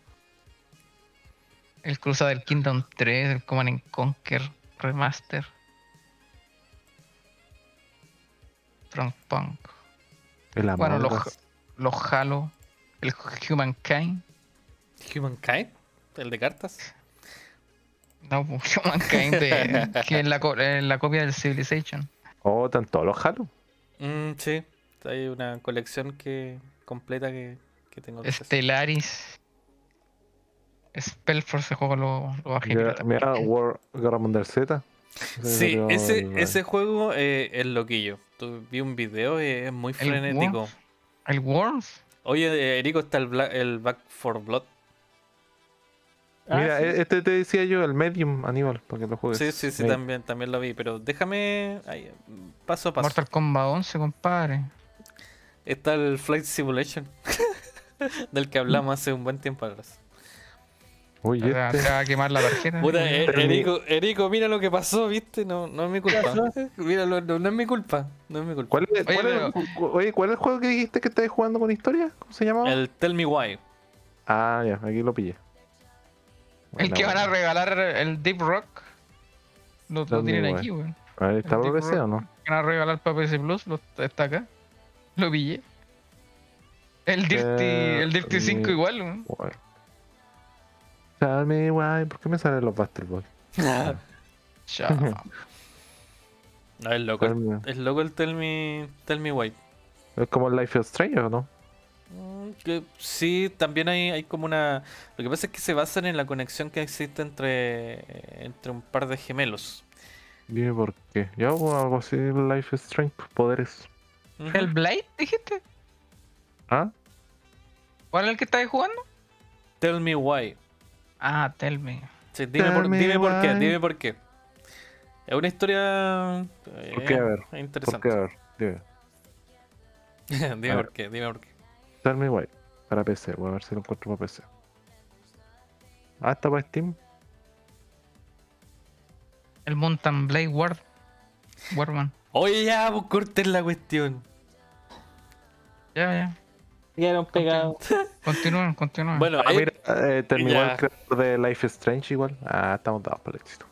El Cruza del Kingdom 3, el Command and Conquer Remaster. Frostpunk. El Bueno, los, los Halo, el Humankind. Humankind, el de cartas. No, pues, Humankind, de- que es la, co- la copia del Civilization. Oh, están todos los Halo. Mm, sí, hay una colección que completa que, que tengo que hacer. Stellaris. Spellforce, ese juego lo, lo bajé. Mira, War Guerra Mundial Z. Sí, ese, el- ese juego eh, es loquillo. Tu- vi un video, eh, es muy ¿El frenético. Worms? ¿El Worms? Oye, eh, Erico, está el, el Back for Blood. Ah, Mira, sí. e- este te decía yo, el Medium Aníbal, para que lo juegues. Sí, sí, sí, Medium. también, también lo vi. Pero déjame ahí, paso a paso. Mortal Kombat 11, compadre. Está el Flight Simulation. del que hablamos hace un buen tiempo atrás. Uy, este. va a quemar la tarjeta. Puta, eh, mi- Erico, Erico, mira lo que pasó, ¿viste? No, no es mi culpa. Mira, no, es mi culpa. No es mi culpa. ¿Cuál es, Oye, cuál es oye, ¿cuál es el juego que dijiste que estabas jugando con historia? ¿Cómo se llamaba? El Tell Me Why. Ah, ya, aquí lo pillé. El que van a regalar el Deep Rock. Lo, lo tienen aquí, weón. A ver, ¿está Deep PC o no? Que van a regalar para PC Plus. Lo, está acá. Lo pillé. El Dirty, Eh, el Dirty 5 eh, igual, weón. Tell me why, ¿por qué me salen los Battle Boys? Chao. No, es loco. Es loco el Tell Me, tell me Why. Es como el Life is Strange, ¿o no? Mm, que sí, también hay, hay como una... Lo que pasa es que se basan en la conexión que existe entre, entre un par de gemelos. Dime por qué. Yo hago algo así, Life is Strange, poderes. Ujú. ¿Hellblade, dijiste? ¿Ah? ¿Cuál es el que estáis jugando? Tell Me Why. Ah, tell me. Sí, dime, Tell por, me dime por qué, dime por qué. Es una historia... ¿Por qué? A ver, eh, ¿Por interesante. qué? A ver, dime. dime A por ver. qué, dime por qué. Tell me why. Para PC, voy a ver si lo encuentro para PC. Ah, está para Steam. El Mountain Blade Ward. Warman. Oye, ya, vos corten la cuestión. Ya, ya. Quedaron pegados. Continúen, continúen. Bueno, Ah, eh, mira, eh, ya. why, el creador de Life is Strange igual. Ah, estamos dados por el éxito.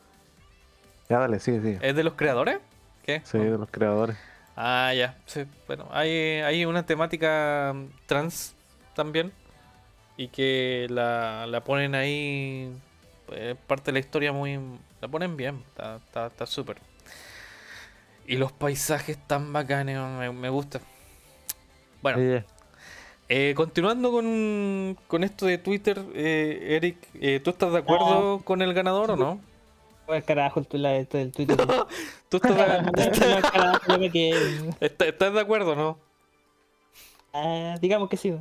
Ya, dale, sigue, sigue. ¿es de los creadores? ¿Qué? Sí, de los creadores. Ah, ya. Sí, bueno, hay, hay una temática mm, trans también. Y que la, la ponen ahí. eh, parte de la historia muy. La ponen bien. Está está- está súper. y los paisajes tan bacanes. Me, me gusta. Bueno, eh, continuando con, con esto de Twitter, eh, Eric, eh, ¿tú estás de acuerdo con el ganador o no? Pues carajo el, tu- la- esto del Twitter. ¿Tú estás de, No, carajo, yo me quedé. está- estás de acuerdo no? Ah, digamos que sí.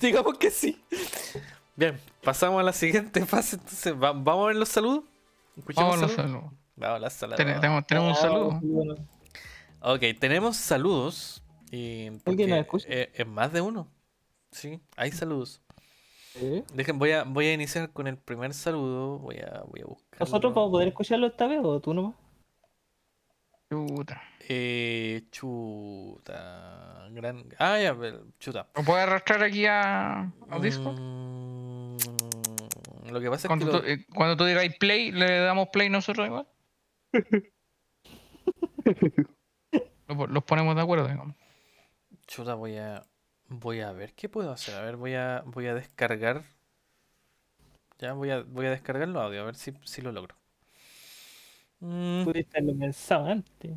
Digamos que sí. Bien, pasamos a la siguiente fase. Entonces, ¿va- ¿vamos a ver los saludos? ¿Escuchamos Vamos a los saludos? saludos. Vamos a los saludos. Ten- Tenemos, tenemos un Ah, saludo. bueno. Ok, tenemos saludos. Y porque, nos escucha? eh, es más de uno. Sí, hay saludos. ¿Eh? Dejen, voy a, voy a iniciar con el primer saludo. Voy a, voy a buscar. ¿Nosotros vamos a poder escucharlo esta vez o tú nomás? Chuta. Eh, chuta. Gran... Ah, ya, chuta. ¿Lo puedes arrastrar aquí a, a Discord? Mm, lo que pasa es que Cuando, lo- tú, eh, cuando tú digas play, le damos play nosotros igual. Lo po- Los ponemos de acuerdo, digamos. Chuta, voy a. Voy a ver qué puedo hacer. A ver, voy a. Voy a descargar. Ya voy a, voy a descargar los audios, a ver si, si lo logro. Mm, Pudiste haberlo pensado antes.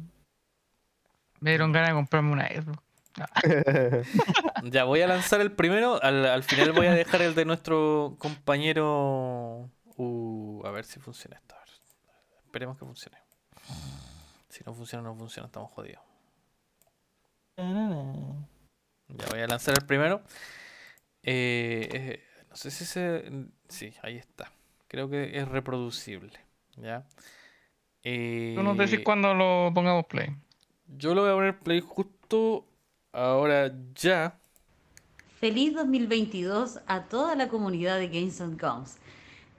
Me dieron ganas de comprarme una Xbox. ya voy a lanzar el primero. Al, al final voy a dejar el de nuestro compañero. Uh, a ver si funciona esto. A ver. Esperemos que funcione. Si no funciona, no funciona, estamos jodidos. Ya voy a lanzar el primero. Eh, eh, no sé si se. Sí, ahí está. Creo que es reproducible. ¿Ya? Tú nos decís Eh, cuando lo pongamos play. Yo lo voy a poner play justo ahora ya. Feliz 2022 a toda la comunidad de Games and Guns.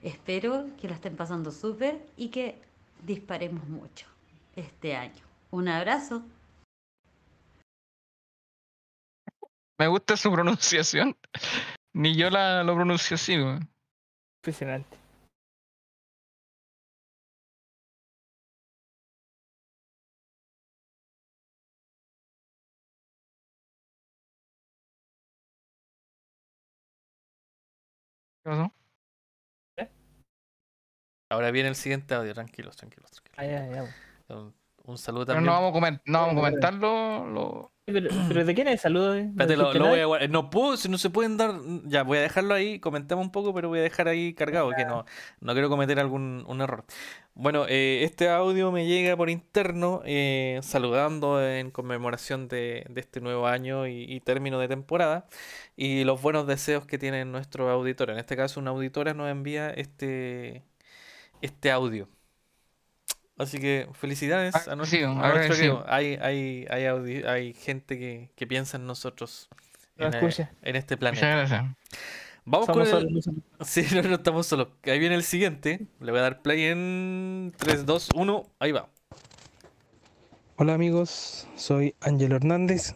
Espero que la estén pasando súper y que disparemos mucho este año. Un abrazo. Me gusta su pronunciación. Ni yo la lo pronuncio así, weón. Impresionante. ¿Qué pasó? Ahora viene el siguiente audio, tranquilos, tranquilos, tranquilos. Ah, ya, ya. Un, saludo Pero también. no vamos a, comen- no vamos a comentar lo, lo- Sí, Pero, pero ¿de quién es el saludo? eh? ¿No Espérate, lo, dijiste lo voy nada? a guardar. No puedo, si no se pueden dar. Ya, voy a dejarlo ahí, comentemos un poco, pero voy a dejar ahí cargado, que no, no quiero cometer algún un error. Bueno, eh, este audio me llega por interno, eh, saludando en conmemoración de, de este nuevo año y, y término de temporada, y los buenos deseos que tienen nuestros auditores. En este caso, una auditora nos envía este, este audio. Así que felicidades a nuestro, Agradecido, a nuestro querido. Hay, hay, hay, audi- hay gente que, que piensa en nosotros en, eh, en este Muchas planeta. gracias. Vamos con el... solos, Sí, no, no estamos solos. Ahí viene el siguiente. Le voy a dar play en 3, 2, 1. Ahí va. Hola amigos, soy Ángelo Hernández,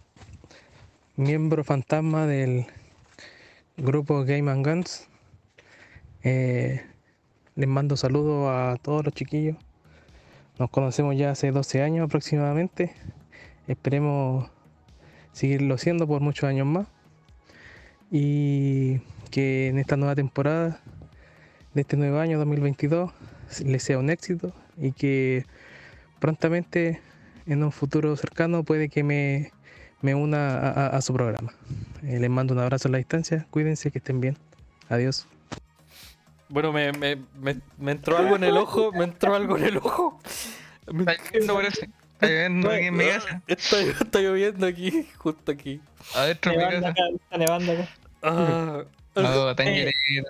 miembro fantasma del grupo Game and Guns. Eh, les mando saludos a todos los chiquillos. Nos conocemos ya hace 12 años aproximadamente. Esperemos seguirlo siendo por muchos años más. Y que en esta nueva temporada de este nuevo año 2022 les sea un éxito y que prontamente en un futuro cercano puede que me, me una a su programa. Eh, les mando un abrazo a la distancia, cuídense, que estén bien. Adiós. Bueno, me, me, me, me entró algo en el ojo. Me entró algo en el ojo. Me- Está lloviendo, parece. Está lloviendo aquí en mi casa. Está, está lloviendo aquí, justo aquí. Adentro de mi casa. acá, está nevando acá. Ah, No, está en lloviendo.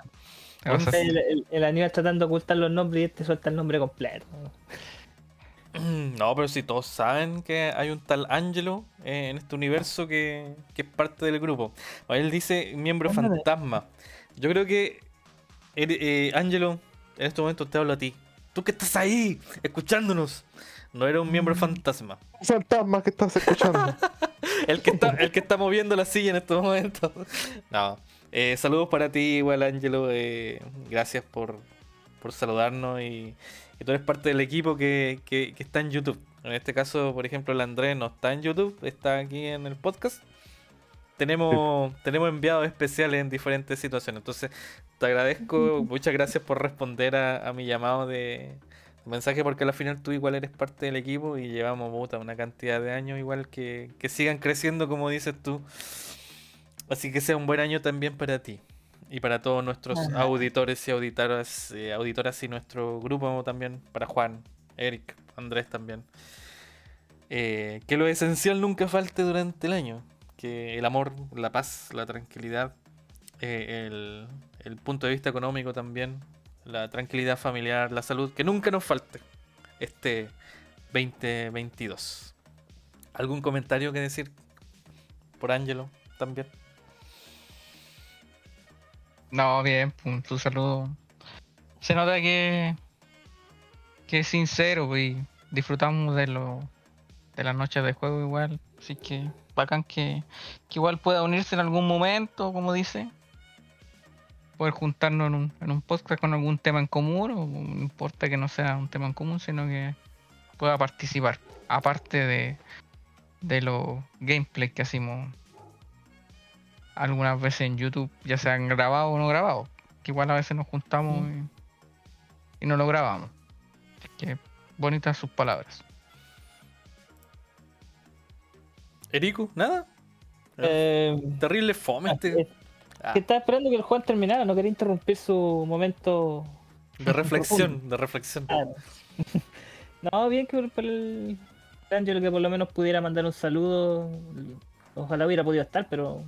¿Qué pasa? El, el, el Aníbal tratando de ocultar los nombres y este suelta el nombre completo. No, pero si todos saben que hay un tal Angelo eh, en este universo que, que es parte del grupo. Él dice miembro fantasma. Yo creo que eh, eh, en este momento te hablo a ti. Tú que estás ahí, escuchándonos. No era un miembro fantasma. Fantasma que estás escuchando. El que está, el que está moviendo la silla en estos momentos. No. Eh, saludos para ti, igual, Angelo. eh, gracias por, por saludarnos. Y, y tú eres parte del equipo que, que- que está en YouTube. En este caso, por ejemplo, el Andrés no está en YouTube, está aquí en el podcast. Tenemos, tenemos enviados especiales en diferentes situaciones. Entonces, te agradezco. Muchas gracias por responder a, a mi llamado de mensaje, porque al final tú igual eres parte del equipo y llevamos puta, una cantidad de años igual que, que sigan creciendo, como dices tú. Así que sea un buen año también para ti y para todos nuestros Ajá. auditores y auditoras, eh, auditoras y nuestro grupo también, para Juan, Eric, Andrés también. Eh, que lo esencial nunca falte durante el año. Que el amor, la paz, la tranquilidad, eh, el, punto de vista económico también, la tranquilidad familiar, la salud, que nunca nos falte este 2022. ¿Algún comentario que decir por Ángelo también? No, bien, pues, tu saludo. Se nota que, que es sincero pues, y disfrutamos de lo de las noches de juego igual. Así que bacán que, que igual pueda unirse en algún momento, como dice. Poder juntarnos en un, en un podcast con algún tema en común, o no importa que no sea un tema en común, sino que pueda participar. Aparte de, de los gameplays que hacemos algunas veces en YouTube, ya sean grabados o no grabados. Que igual a veces nos juntamos y, y no lo grabamos. Así que bonitas sus palabras. ¿Erico? ¿Nada? Eh, Terrible fome este. Ah, que estaba esperando que el Juan terminara, no quería interrumpir su momento. de reflexión, de reflexión. Claro. no, bien que por, por el que por lo menos pudiera mandar un saludo. Ojalá hubiera podido estar, pero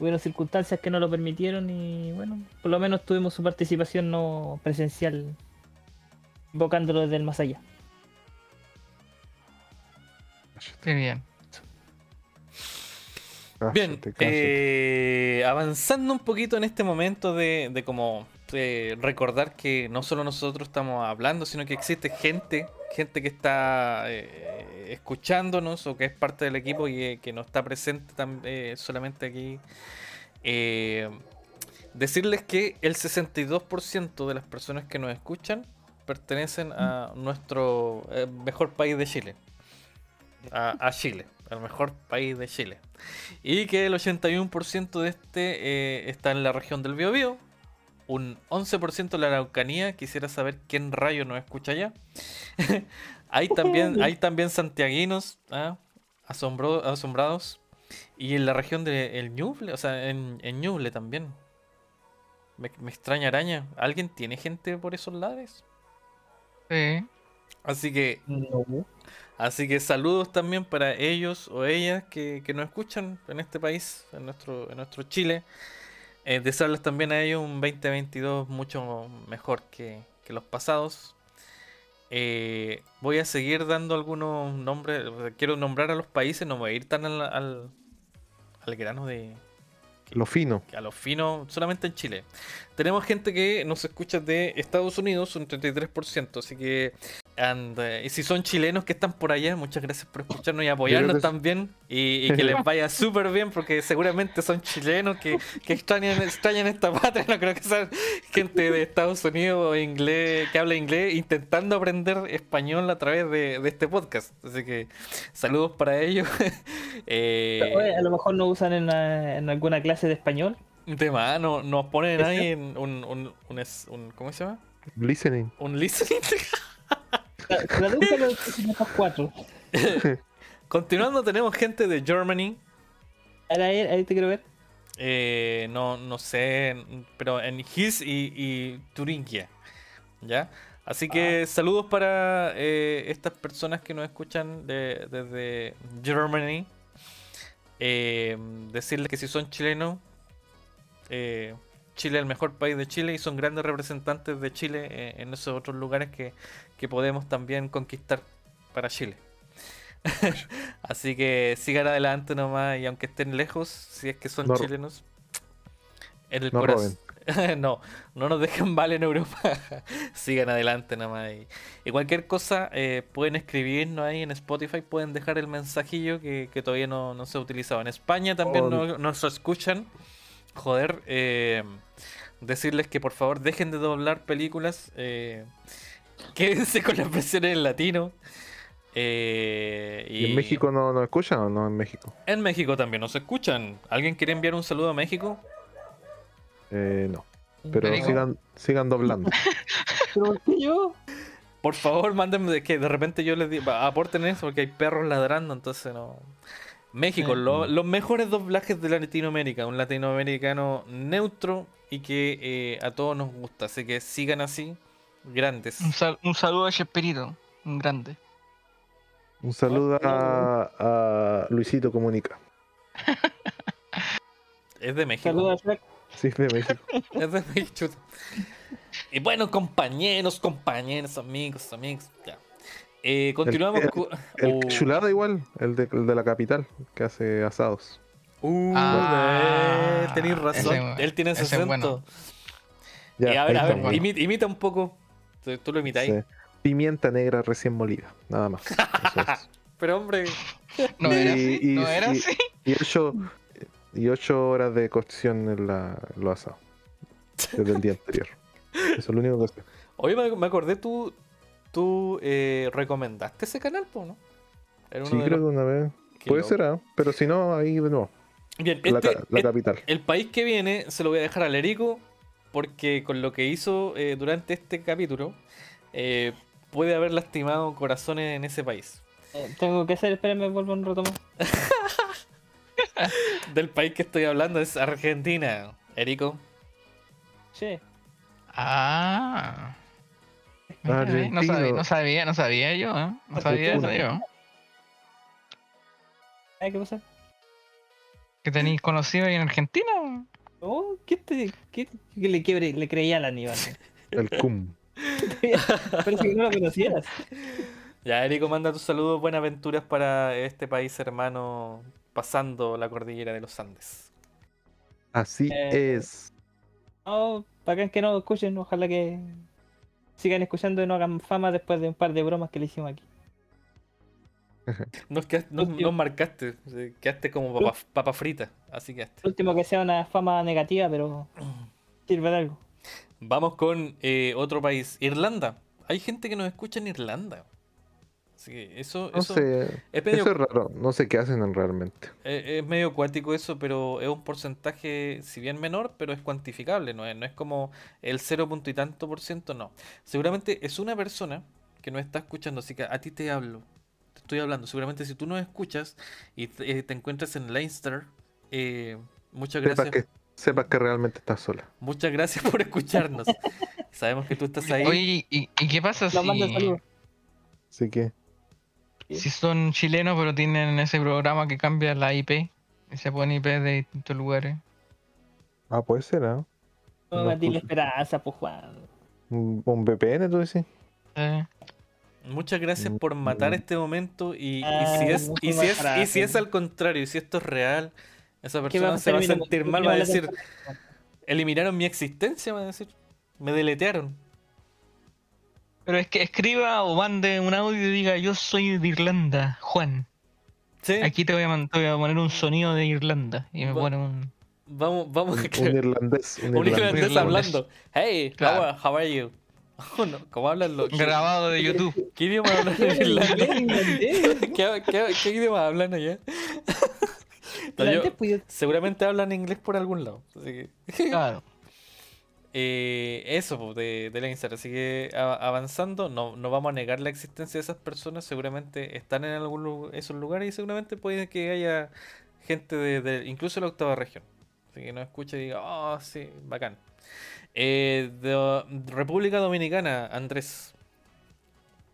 hubieron circunstancias que no lo permitieron y bueno, por lo menos tuvimos su participación no presencial, invocándolo desde el más allá. Qué bien. Ah, Bien, te cacho. eh, avanzando un poquito en este momento de, de como eh, recordar que no solo nosotros estamos hablando, sino que existe gente, gente que está eh, escuchándonos o que es parte del equipo y que no está presente eh, solamente aquí. Decirles que el 62% de las personas que nos escuchan pertenecen a nuestro mejor país de Chile. A, a Chile, el mejor país de Chile. Y que el 81% de este eh, está en la región del Biobío. Un 11% en la Araucanía. Quisiera saber quién rayo nos escucha allá. hay, también, hay también santiaguinos ¿ah? Asombrados. Y en la región del Ñuble, o sea, en, en Ñuble también. Me, me extraña araña. ¿Alguien tiene gente por esos lados? Sí. Así que No. Así que saludos también para ellos o ellas que, que nos escuchan en este país, en nuestro, en nuestro Chile. Eh, desearles también a ellos un 2022 mucho mejor que, que los pasados. Eh, voy a seguir dando algunos nombres. Quiero nombrar a los países, no voy a ir tan al, al, al grano de, Lo fino. a lo fino solamente en Chile. Tenemos gente que nos escucha de Estados Unidos, un 33%, así que and, eh, y si son chilenos que están por allá, muchas gracias por escucharnos y apoyarnos que- también y, y que les vaya súper bien porque seguramente son chilenos que, que extrañan, extrañan esta patria, no creo que sean gente de Estados Unidos o inglés, que habla inglés intentando aprender español a través de, de este podcast. Así que saludos para ellos. Eh, Oye, a lo mejor no usan en, la- en alguna clase de español. De más, no- nos ponen ahí en un, un, un, un- ¿Cómo se llama? Listening. Un listening. Tradúcelo cuatro. Continuando, tenemos gente de Germany. Ahí, ahí te quiero ver. eh, no, no sé, pero en His y, y Turingia. ¿Ya? Así que saludos para eh, estas personas que nos escuchan de- desde Germany. Eh, decirles que si son chilenos, eh, Chile es el mejor país de Chile y son grandes representantes de Chile en esos otros lugares que, que podemos también conquistar para Chile. Así que sigan adelante nomás y aunque estén lejos, si es que son No- chilenos, en el no corazón. no, no nos dejen mal en Europa. Sigan adelante nomás. Y, y cualquier cosa, eh, pueden escribirnos ahí en Spotify, pueden dejar el mensajillo que, que todavía no, no se ha utilizado. En España también Oh, no- nos escuchan. Joder, eh, decirles que por favor dejen de doblar películas. eh, quédense con las versiones en latino. eh, ¿Y en México no nos escuchan o no en México? En México también nos escuchan. ¿Alguien quiere enviar un saludo a México? Eh, no. Pero sigan, sigan doblando. ¿Pero por qué yo? Por favor, mándenme de que de repente yo les digo, aporten eso porque hay perros ladrando, entonces no. México, lo- los mejores doblajes de Latinoamérica, un latinoamericano neutro y que eh, a todos nos gusta, así que sigan así, grandes. Un, sal- un saludo a Chespirito, un grande. Un saludo a, a Luisito Comunica. Es de México. Saludos a Shrek. Sí, de México. Es de México. Y bueno, compañeros, compañeros, amigos, amigos. Ya. Eh, continuamos el- con. El Oh. chulada igual, el de, el de la capital, que hace asados. Uh, Ah, eh, tenéis razón. ese- Él tiene ese es 60. bueno. Ya, y a ver, a ver, imita un poco. Tú, tú lo imitáis. Sí. Pimienta negra recién molida, nada más. Eso es. Pero hombre, No era Y- así, y- no era y- así. Y ocho, y ocho horas de cocción en la, lo asado. Desde el día anterior. Eso es lo único que sé. oye, me, me acordé, tú, tú eh, recomendaste ese canal, po, ¿no? Era uno Sí, de creo que los una vez. que Puede ser, ¿ah? pero si no, ahí de nuevo. Bien, La, este- la capital. el país que viene se lo voy a dejar al Erico, porque con lo que hizo eh, durante este capítulo, eh, puede haber lastimado corazones en ese país. Eh, tengo que hacer, espérenme, vuelvo un rato más. Del país que estoy hablando es Argentina. Erico. Sí. Ah. Mira, No sabía, no sabía, no sabía yo, ¿eh? No sabía eso yo. ¿Sabes qué pasa? Que tenéis conocido ahí en Argentina. Oh, ¿qué te qué, qué le, quiebre- le creía al Aníbal? El cum. Parece que no lo conocieras. Ya, Erico, manda tus saludos, buenas aventuras para este país hermano pasando la cordillera de los Andes. Así Eh, es. No, bacán que no escuchen, ojalá que sigan escuchando y no hagan fama después de un par de bromas que le hicimos aquí. Nos, quedaste- Último. nos marcaste, quedaste como papa, papa frita, así quedaste. Último que sea una fama negativa, pero sirve de algo. Vamos con eh, otro país, Irlanda. Hay gente que nos escucha en Irlanda. Así que eso, No eso sé. es, medio, Eso es raro. No sé qué hacen realmente. eh, es medio cuático eso, pero es un porcentaje, si bien menor, pero es cuantificable, no es, no es como el cero punto y tanto por ciento, no. Seguramente es una persona que nos está escuchando, así que a ti te hablo, estoy hablando. Seguramente si tú nos escuchas y te, eh, te encuentras en Leinster, eh, muchas Sepas gracias. que, sepas que realmente estás sola. Muchas gracias por escucharnos. Sabemos que tú estás ahí. Oye, ¿y, y qué pasa si, saludos. Así que. si son chilenos pero tienen ese programa que cambia la IP y se pone IP de distintos lugares? Ah, puede ser, ¿ah? No, No escucho. esperanza, pues Juan. Un, VPN, tú decís. Eh, Muchas gracias por matar Mm. este momento y, y Ah, si es y si es y si es al contrario, y si esto es real, esa ¿Qué va persona se va a sentir mal, va a decir, eliminaron mi existencia, va a decir, me deletearon. Pero es que escriba o mande un audio y diga yo soy de Irlanda, Juan. Sí, Aquí te voy a, te voy a poner un sonido de Irlanda. Y me Va- pone un... vamos, vamos Un, irlandés. Un, un irlandés irlandés. hablando. Hey, Claro. how, are- how are you? Oh, no, ¿Cómo hablan los Grabado de YouTube. ¿Qué idioma hablan en Irlanda? ¿Qué, qué, qué idioma hablan allá? No, yo- pues, seguramente hablan inglés por algún lado. Así que... Claro. Eh, eso po, de, de Leinster, así que avanzando, no, no vamos a negar la existencia de esas personas, seguramente están en algún esos lugares y seguramente puede que haya gente de, de- incluso la octava región, así que nos escucha y diga, oh, sí, bacán. Eh, de- República Dominicana, Andrés,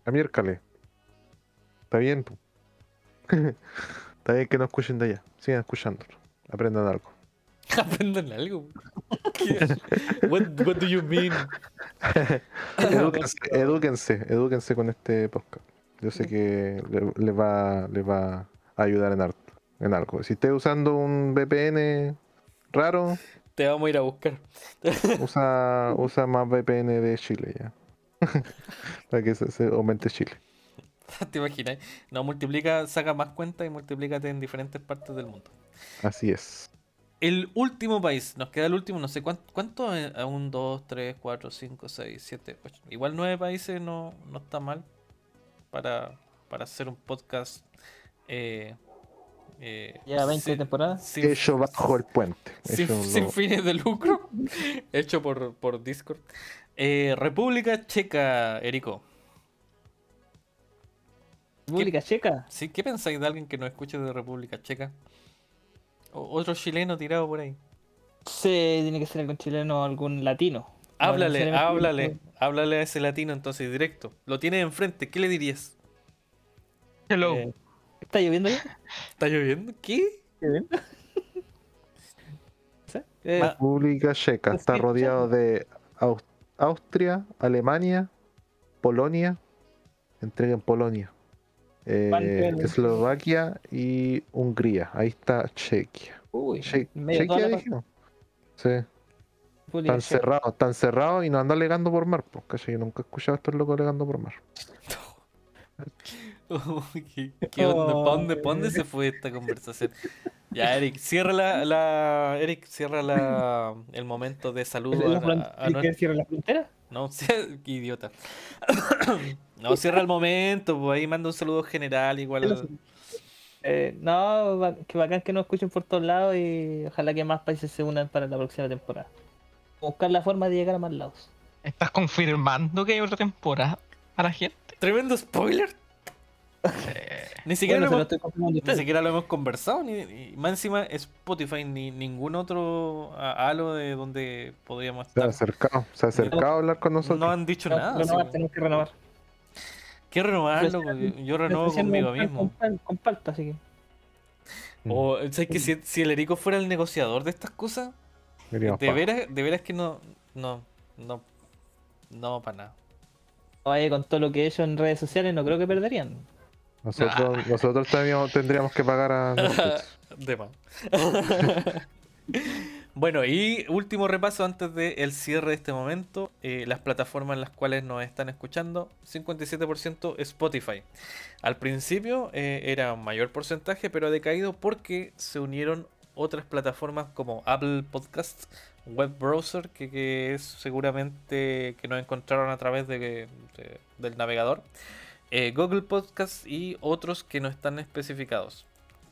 A miércoles. Está bien. Está bien que no escuchen de allá. Sigan escuchándolo. Aprendan algo. aprendan algo. ¿Qué? What, what do you mean? edúquense, edúquense, edúquense con este podcast. Yo sé que le- les va, les va a ayudar en, en algo. Si estés usando un VPN raro, Te vamos a ir a buscar. usa, usa más VPN de Chile ya. Para que se, se aumente Chile. ¿Te imaginas? No, multiplica, saca más cuentas y multiplícate en diferentes partes del mundo. Así es. El último país, nos queda el último, no sé cuánto, cuánto? A un, dos, tres, cuatro, cinco, seis, siete, ocho. Igual nueve países no, no está mal para, para hacer un podcast. Eh, eh, Ya 20 sin- temporadas. sin- Hecho bajo el puente. sin, fines de lucro, hecho por, por Discord. Eh, República Checa, Erico. República Checa. ¿Sí? ¿Qué pensáis de alguien que nos escuche de República Checa? O- otro chileno tirado por ahí. Sí, tiene que ser algún chileno o algún latino. No Háblale, háblale, háblale a ese latino entonces directo. Lo tienes enfrente, ¿qué le dirías? Hello. Eh, ¿Está lloviendo ya? ¿Está lloviendo? ¿Qué? ¿Qué bien? ¿Sí? Eh, República Checa está rodeado de Aus- Austria, Alemania, Polonia, entreguen Polonia, eh, Eslovaquia y Hungría. Ahí está Chequia. uy, Che- Chequia dijimos. Sí, República tan Checa. cerrado, tan cerrado y no anda alegando por mar. ¿cachai? Yo nunca he escuchado a estos locos alegando por mar. ¿Qué, qué onda? ¿Para dónde, dónde se fue esta conversación? Ya, Eric, cierra la, la- Eric, cierra la, el momento de saludo ¿La a, a- a ¿Quieres que nuestro- cierre la frontera? No, qué idiota. No, cierra el momento, pues ahí manda un saludo general, igual. Eh, no, que bacán que nos escuchen por todos lados y ojalá que más países se unan para la próxima temporada. Buscar la forma de llegar a más lados. ¿Estás confirmando que hay otra temporada a la gente? Tremendo spoiler. Ni siquiera, Bueno, hemos, ni siquiera lo hemos conversado, ni, ni- más encima Spotify, ni ningún otro halo de donde podríamos Se ha estar. acercado, se ha acercado a hablar con nosotros. No han dicho No, nada. renovar, así. tenemos que renovar. ¿Qué renovarlo? Yo Especial conmigo mismo. Con, pal- con palta, así que. O, ¿sabes que si, si el Erico fuera el negociador de estas cosas, diríamos, de pa. veras, de veras que no, no, no, no para nada. Oye, con todo lo que he hecho en redes sociales, no creo que perderían. Nosotros, nosotros tendríamos, tendríamos que pagar a. De más. bueno, y último repaso antes del cierre de este momento. eh, las plataformas en las cuales nos están escuchando. 57% Spotify. Al principio eh, era un mayor porcentaje, pero ha decaído porque se unieron otras plataformas como Apple Podcasts, Web Browser, que, que es seguramente que nos encontraron a través de, de- del navegador. Eh, Google Podcasts y otros que no están especificados.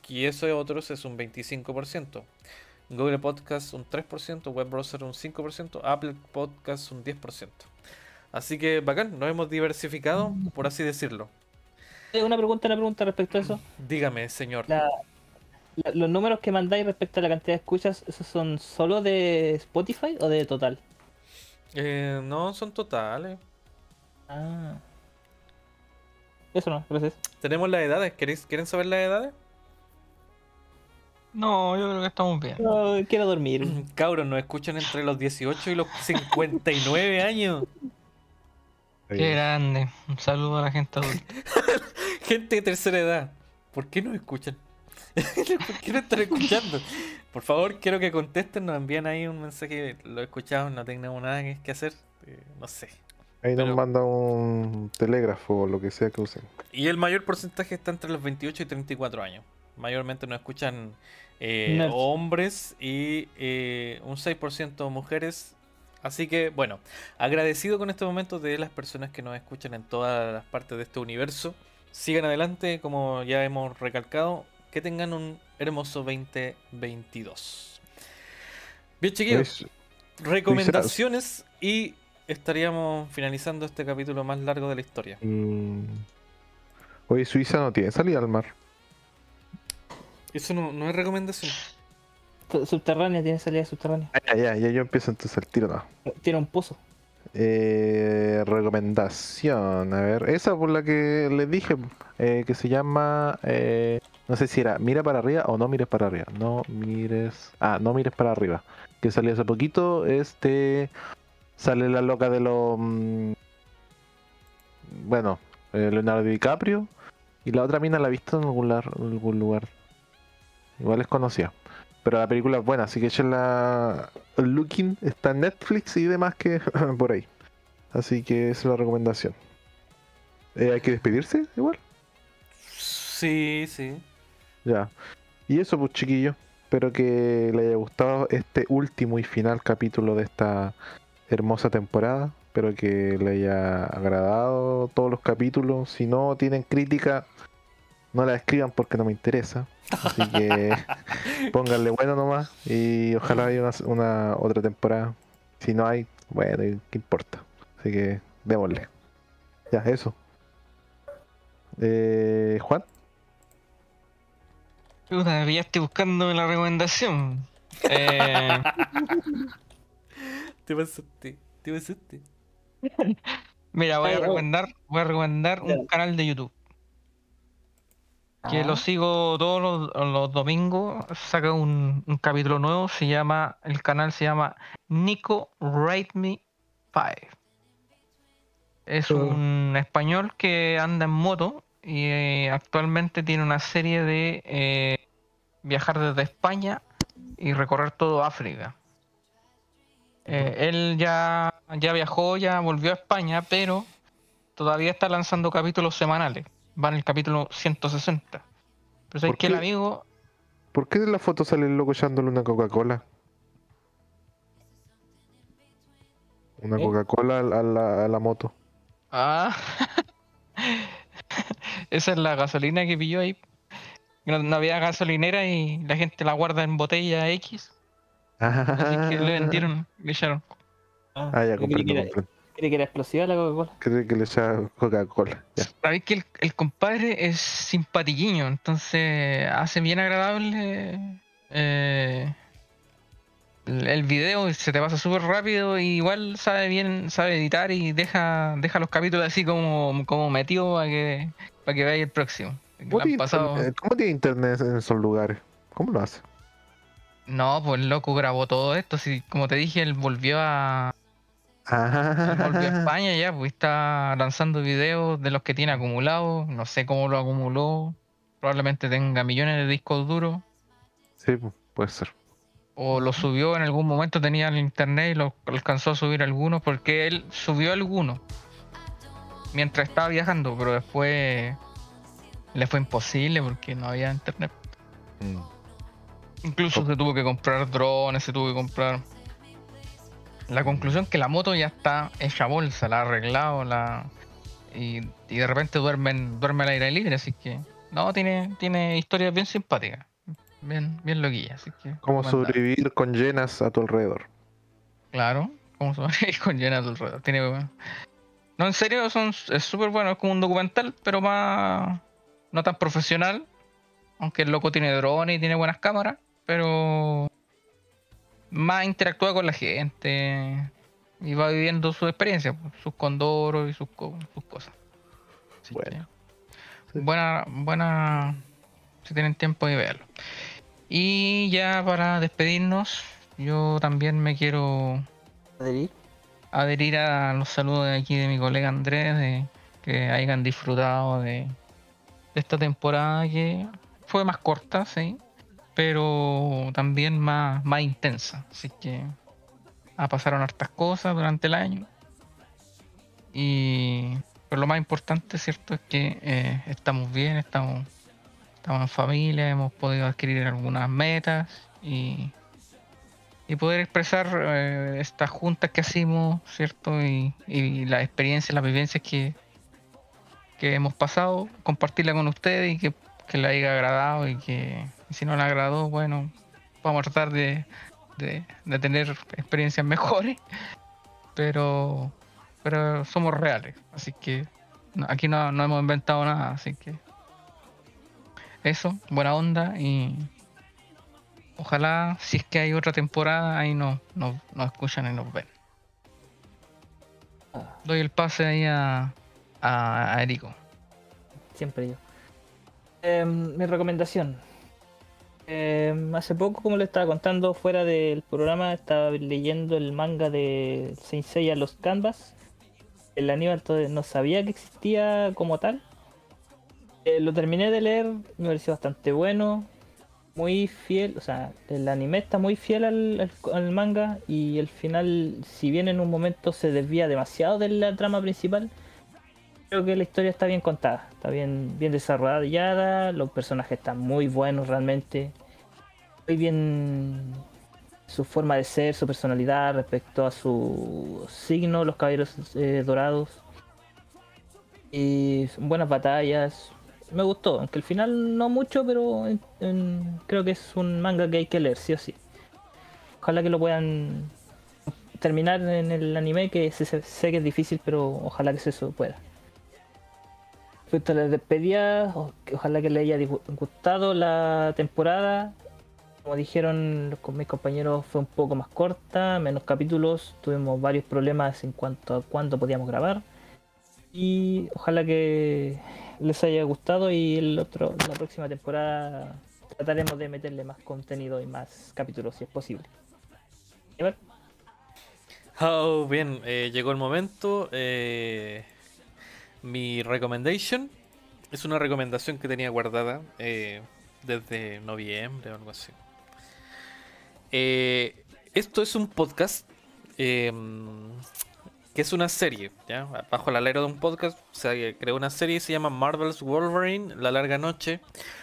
Y eso de otros es un 25%. Google Podcasts un 3%, Web Browser un 5%, Apple Podcasts un 10%. Así que bacán, nos hemos diversificado, por así decirlo. Eh, Una pregunta, una pregunta respecto a eso. Dígame, señor. La- la- los números que mandáis respecto a la cantidad de escuchas, ¿esos son solo de Spotify o de total? Eh, no, son totales. Ah. Eso no, gracias. Tenemos las edades. ¿Queréis, ¿Quieren saber las edades? No, yo creo que estamos bien. No, quiero dormir. Cabros, nos escuchan entre los 18 y los 59 años. Qué grande. Un saludo a la gente adulta. Gente de tercera edad. ¿Por qué nos escuchan? ¿Por qué no están escuchando? Por favor, quiero que contesten, nos envían ahí un mensaje. Lo escuchamos, no tenemos nada que que hacer. eh, no sé. Ahí Pero- nos manda un telégrafo o lo que sea que usen. Y el mayor porcentaje está entre los 28 y 34 años. Mayormente nos escuchan eh, hombres y eh, un 6% mujeres. Así que, bueno, agradecido con este momento de las personas que nos escuchan en todas las partes de este universo. Sigan adelante, como ya hemos recalcado. Que tengan un hermoso 2022. Bien, chiquillos, Pues, recomendaciones y estaríamos finalizando este capítulo más largo de la historia. mm, Oye, Suiza no tiene salida al mar. Eso no, no es recomendación. Su- Subterránea, tiene salida subterránea. Ah, ya, ya, ya yo empiezo entonces el tiro, no. Tiene un pozo. Eh, recomendación, a ver, esa por la que les dije, eh, que se llama, eh, no sé si era Mira para arriba o No mires para arriba, no mires, ah, No mires para arriba, que salió hace poquito, este, sale la loca de los, mm, bueno, eh, Leonardo DiCaprio, y la otra mina la he visto en algún, lar- en algún lugar, igual es conocida. Pero la película es buena, así que la Looking está en Netflix y demás que por ahí. Así que esa es la recomendación. Eh, ¿Hay que despedirse igual? Sí, sí. Ya. Y eso pues chiquillos. Espero que les haya gustado este último y final capítulo de esta hermosa temporada. Espero que les haya agradado todos los capítulos. Si no tienen crítica, no la escriban porque no me interesa. Así que pónganle bueno nomás. Y ojalá haya una, una otra temporada. Si no hay, bueno, ¿qué importa? Así que démosle. Ya, eso. Eh, Juan. Puta, me pillaste buscando la recomendación. Eh, Te pasaste, te pasaste. mira, voy a recomendar, voy a recomendar un canal de YouTube. Que Ah. lo sigo todos los, los domingos. Saca un, un capítulo nuevo. Se llama, el canal se llama Nico Rate Me 5. Es un español que anda en moto y eh, actualmente tiene una serie de eh, viajar desde España y recorrer todo África. Eh, él ya, ya viajó, ya volvió a España, pero todavía está lanzando capítulos semanales. Va en el capítulo 160. Pero sabes ¿Por que el qué? amigo ¿Por qué en la foto sale el loco echándole una Coca-Cola? Una ¿Eh? Coca-Cola a la, a la- a la moto. Ah, esa es la gasolina que pilló ahí. No, no había gasolinera y la gente la guarda en botella X. Así que le vendieron, le echaron. Ah, ya comprendo, que, era, comprendo. creí que era explosiva la Coca-Cola. Creo que le echa Coca-Cola. Sabéis que el, el compadre es simpatiquiño, entonces hace bien agradable eh, el, el video y se te pasa súper rápido y igual sabe bien, sabe editar y deja, deja los capítulos así como, como metido para que, para que veáis el próximo. ¿Cómo, Le han tiene pasado- internet, eh, cómo tiene internet en esos lugares? ¿Cómo lo hace? No, pues el loco grabó todo esto. Si, como te dije, él volvió a, él volvió a Ah, España ya, pues está lanzando videos de los que tiene acumulados. No sé cómo lo acumuló. Probablemente tenga millones de discos duros. Sí, pu- puede ser. O lo subió en algún momento, tenía el internet y lo alcanzó a subir algunos, porque él subió algunos mientras estaba viajando, pero después le fue imposible porque no había internet. Mm. Incluso se tuvo que comprar drones, se tuvo que comprar. La conclusión que la moto ya está hecha bolsa, la ha arreglado, la. Y, y de repente duermen, duerme al aire libre, así que. No, tiene, tiene historias bien simpáticas. Bien, bien loquillas, así que. ¿Cómo sobrevivir con llenas a tu alrededor? Claro, cómo sobrevivir con llenas a tu alrededor. Tiene. No, en serio, son, es súper bueno, es como un documental, pero más. No tan profesional. Aunque el loco tiene drones y tiene buenas cámaras, pero. Más interactúa con la gente. Y va viviendo su experiencia, sus condoros y sus, co- sus cosas. Así Bueno. que, Buena, buena. Si tienen tiempo de verlo. Y ya para despedirnos, yo también me quiero Adherir. adherir a los saludos de aquí de mi colega Andrés, de que hayan disfrutado de, de esta temporada que fue más corta, sí, pero también más, más intensa. Así que pasaron hartas cosas durante el año. Y pero lo más importante, ¿cierto? Es que eh, estamos bien, estamos, estamos en familia, hemos podido adquirir algunas metas y y poder expresar eh, estas juntas que hacemos, ¿cierto? Y, y las experiencias, las vivencias que, que hemos pasado, compartirla con ustedes y que, que le haya agradado y que si no le agradó, bueno, vamos a tratar de, de, tener experiencias mejores, pero, pero somos reales, así que no- aquí no, no hemos inventado nada, así que eso, buena onda y Ojalá, si es que hay otra temporada, ahí nos no, nos escuchan y nos ven. Doy el pase ahí a, a, a Erico. Siempre yo. Em, mi recomendación. Em, hace poco, como le estaba contando fuera del programa, estaba leyendo el manga de Saint Seiya Los Canvas. El Aníbal no sabía que existía como tal. Eh, lo terminé de leer, me pareció bastante bueno. Muy fiel, o sea, el anime está muy fiel al, al- al manga y el final, si bien en un momento se desvía demasiado de la trama principal, creo que la historia está bien contada, está bien, bien desarrollada, los personajes están muy buenos realmente, muy bien su forma de ser, su personalidad respecto a su signo, los caballeros eh, dorados, y buenas batallas, me gustó, aunque el final no mucho, pero creo que es un manga que hay que leer, sí o sí. Ojalá que lo puedan terminar en el anime, que sé, sé- que es difícil, pero ojalá que se pueda. Respecto a las despedidas, ojalá que les haya gustado la temporada. Como dijeron con mis compañeros, fue un poco más corta, menos capítulos. Tuvimos varios problemas en cuanto a cuándo podíamos grabar. Y ojalá que les haya gustado y el otro, la próxima temporada trataremos de meterle más contenido y más capítulos si es posible. A ver, Oh, bien, eh, llegó el momento. eh, mi recommendation es una recomendación que tenía guardada eh, desde noviembre o algo así. Eh, esto es un podcast eh, que es una serie, ¿ya? Bajo el alero de un podcast se creó una serie se llama Marvel's Wolverine, La Larga Noche.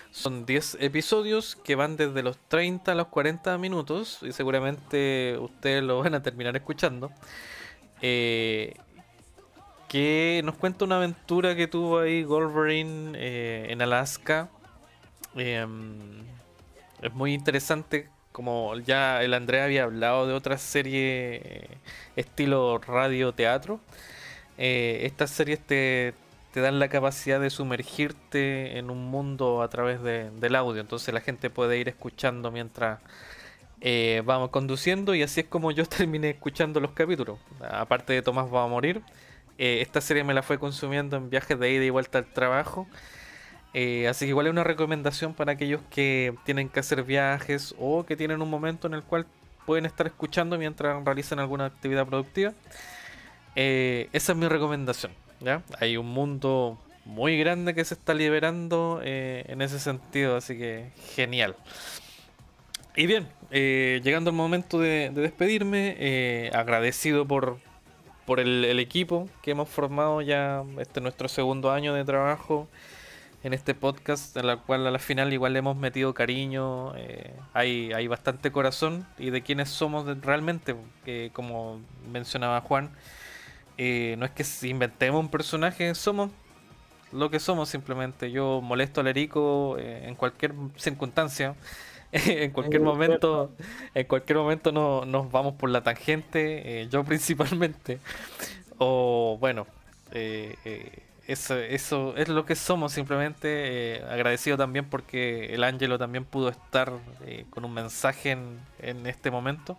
Son 10 episodios que van desde los 30 a los 40 minutos y seguramente ustedes lo van a terminar escuchando. Eh, que nos cuenta una aventura que tuvo ahí Wolverine eh, en Alaska. Em, es muy interesante, como ya el Andrea había hablado de otra serie eh, estilo radio-teatro. Eh, estas series te, te dan la capacidad de sumergirte en un mundo a través de- del audio. Entonces la gente puede ir escuchando mientras vamos conduciendo y así es como yo terminé escuchando los capítulos. Aparte de Tomás va a morir, eh, esta serie me la fue consumiendo en viajes de ida y vuelta al trabajo. Eh, así que igual es una recomendación para aquellos que tienen que hacer viajes o que tienen un momento en el cual pueden estar escuchando mientras realizan alguna actividad productiva. Eh, esa es mi recomendación. ¿ya? Hay un mundo muy grande que se está liberando en ese sentido, así que genial. Y bien, llegando al momento de, de despedirme, agradecido por, por el, equipo que hemos formado ya este es nuestro segundo año de trabajo en este podcast, en la cual a la final igual le hemos metido cariño, eh, hay, hay bastante corazón y de quienes somos realmente, que como mencionaba Juan, eh, no es que inventemos un personaje, somos lo que somos simplemente. Yo molesto al Erico eh, en cualquier circunstancia, en cualquier momento, en cualquier momento no, nos vamos por la tangente, eh, yo principalmente. O bueno, eh, eh, eso, eso es lo que somos simplemente. eh, agradecido también porque el Ángelo también pudo estar eh, con un mensaje en, en este momento.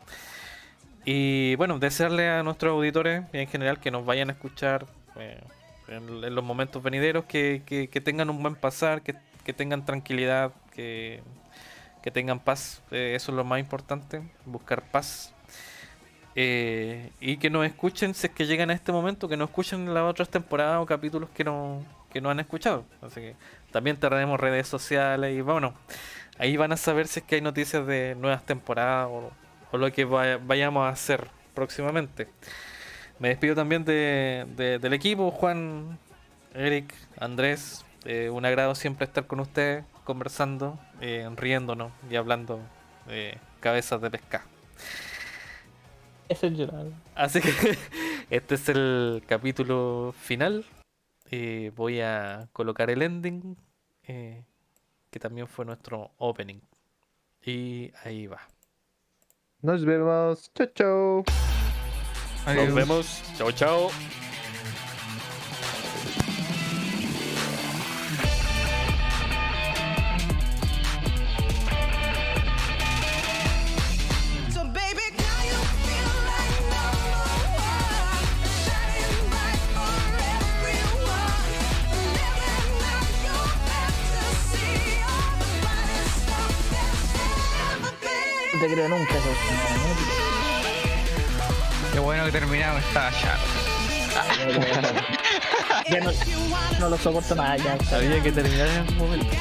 Y bueno, desearle a nuestros auditores en general que nos vayan a escuchar eh, en, en los momentos venideros, que, que- que tengan un buen pasar, que, que tengan tranquilidad, que, que tengan paz. eh, eso es lo más importante, buscar paz. Eh, y que nos escuchen si es que llegan a este momento, que nos escuchen las otras temporadas o capítulos que no, que no han escuchado. Así que también tenemos redes sociales y bueno, ahí van a saber si es que hay noticias de nuevas temporadas o, o lo que vaya- vayamos a hacer próximamente. Me despido también de- del equipo, Juan, Eric, Andrés. eh, un agrado siempre estar con ustedes, conversando, eh, riéndonos y hablando eh, cabezas de pescado. Eso es llorar. Así que este es el capítulo final. Eh, voy a colocar el ending, eh, que también fue nuestro opening. Y ahí va. Nos vemos. Chao, chao. Nos vemos. Chao, chao. Te creo nunca, eso. Qué bueno que terminamos esta chato. Ya no, no lo soporto más, ya. Había que terminar en algún momento.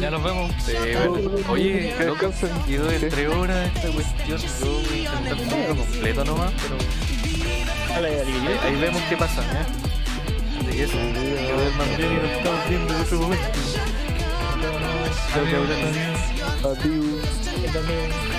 Ya nos vemos. Sí, bueno. Oye, loco, quedó de tres horas esta cuestión. Yo voy a intentar completo nomás, pero ahí, ahí vemos qué pasa. ¿ya? Así que eso, que ver más bien y nos estamos viendo en otro momento. Chao, chao, chao.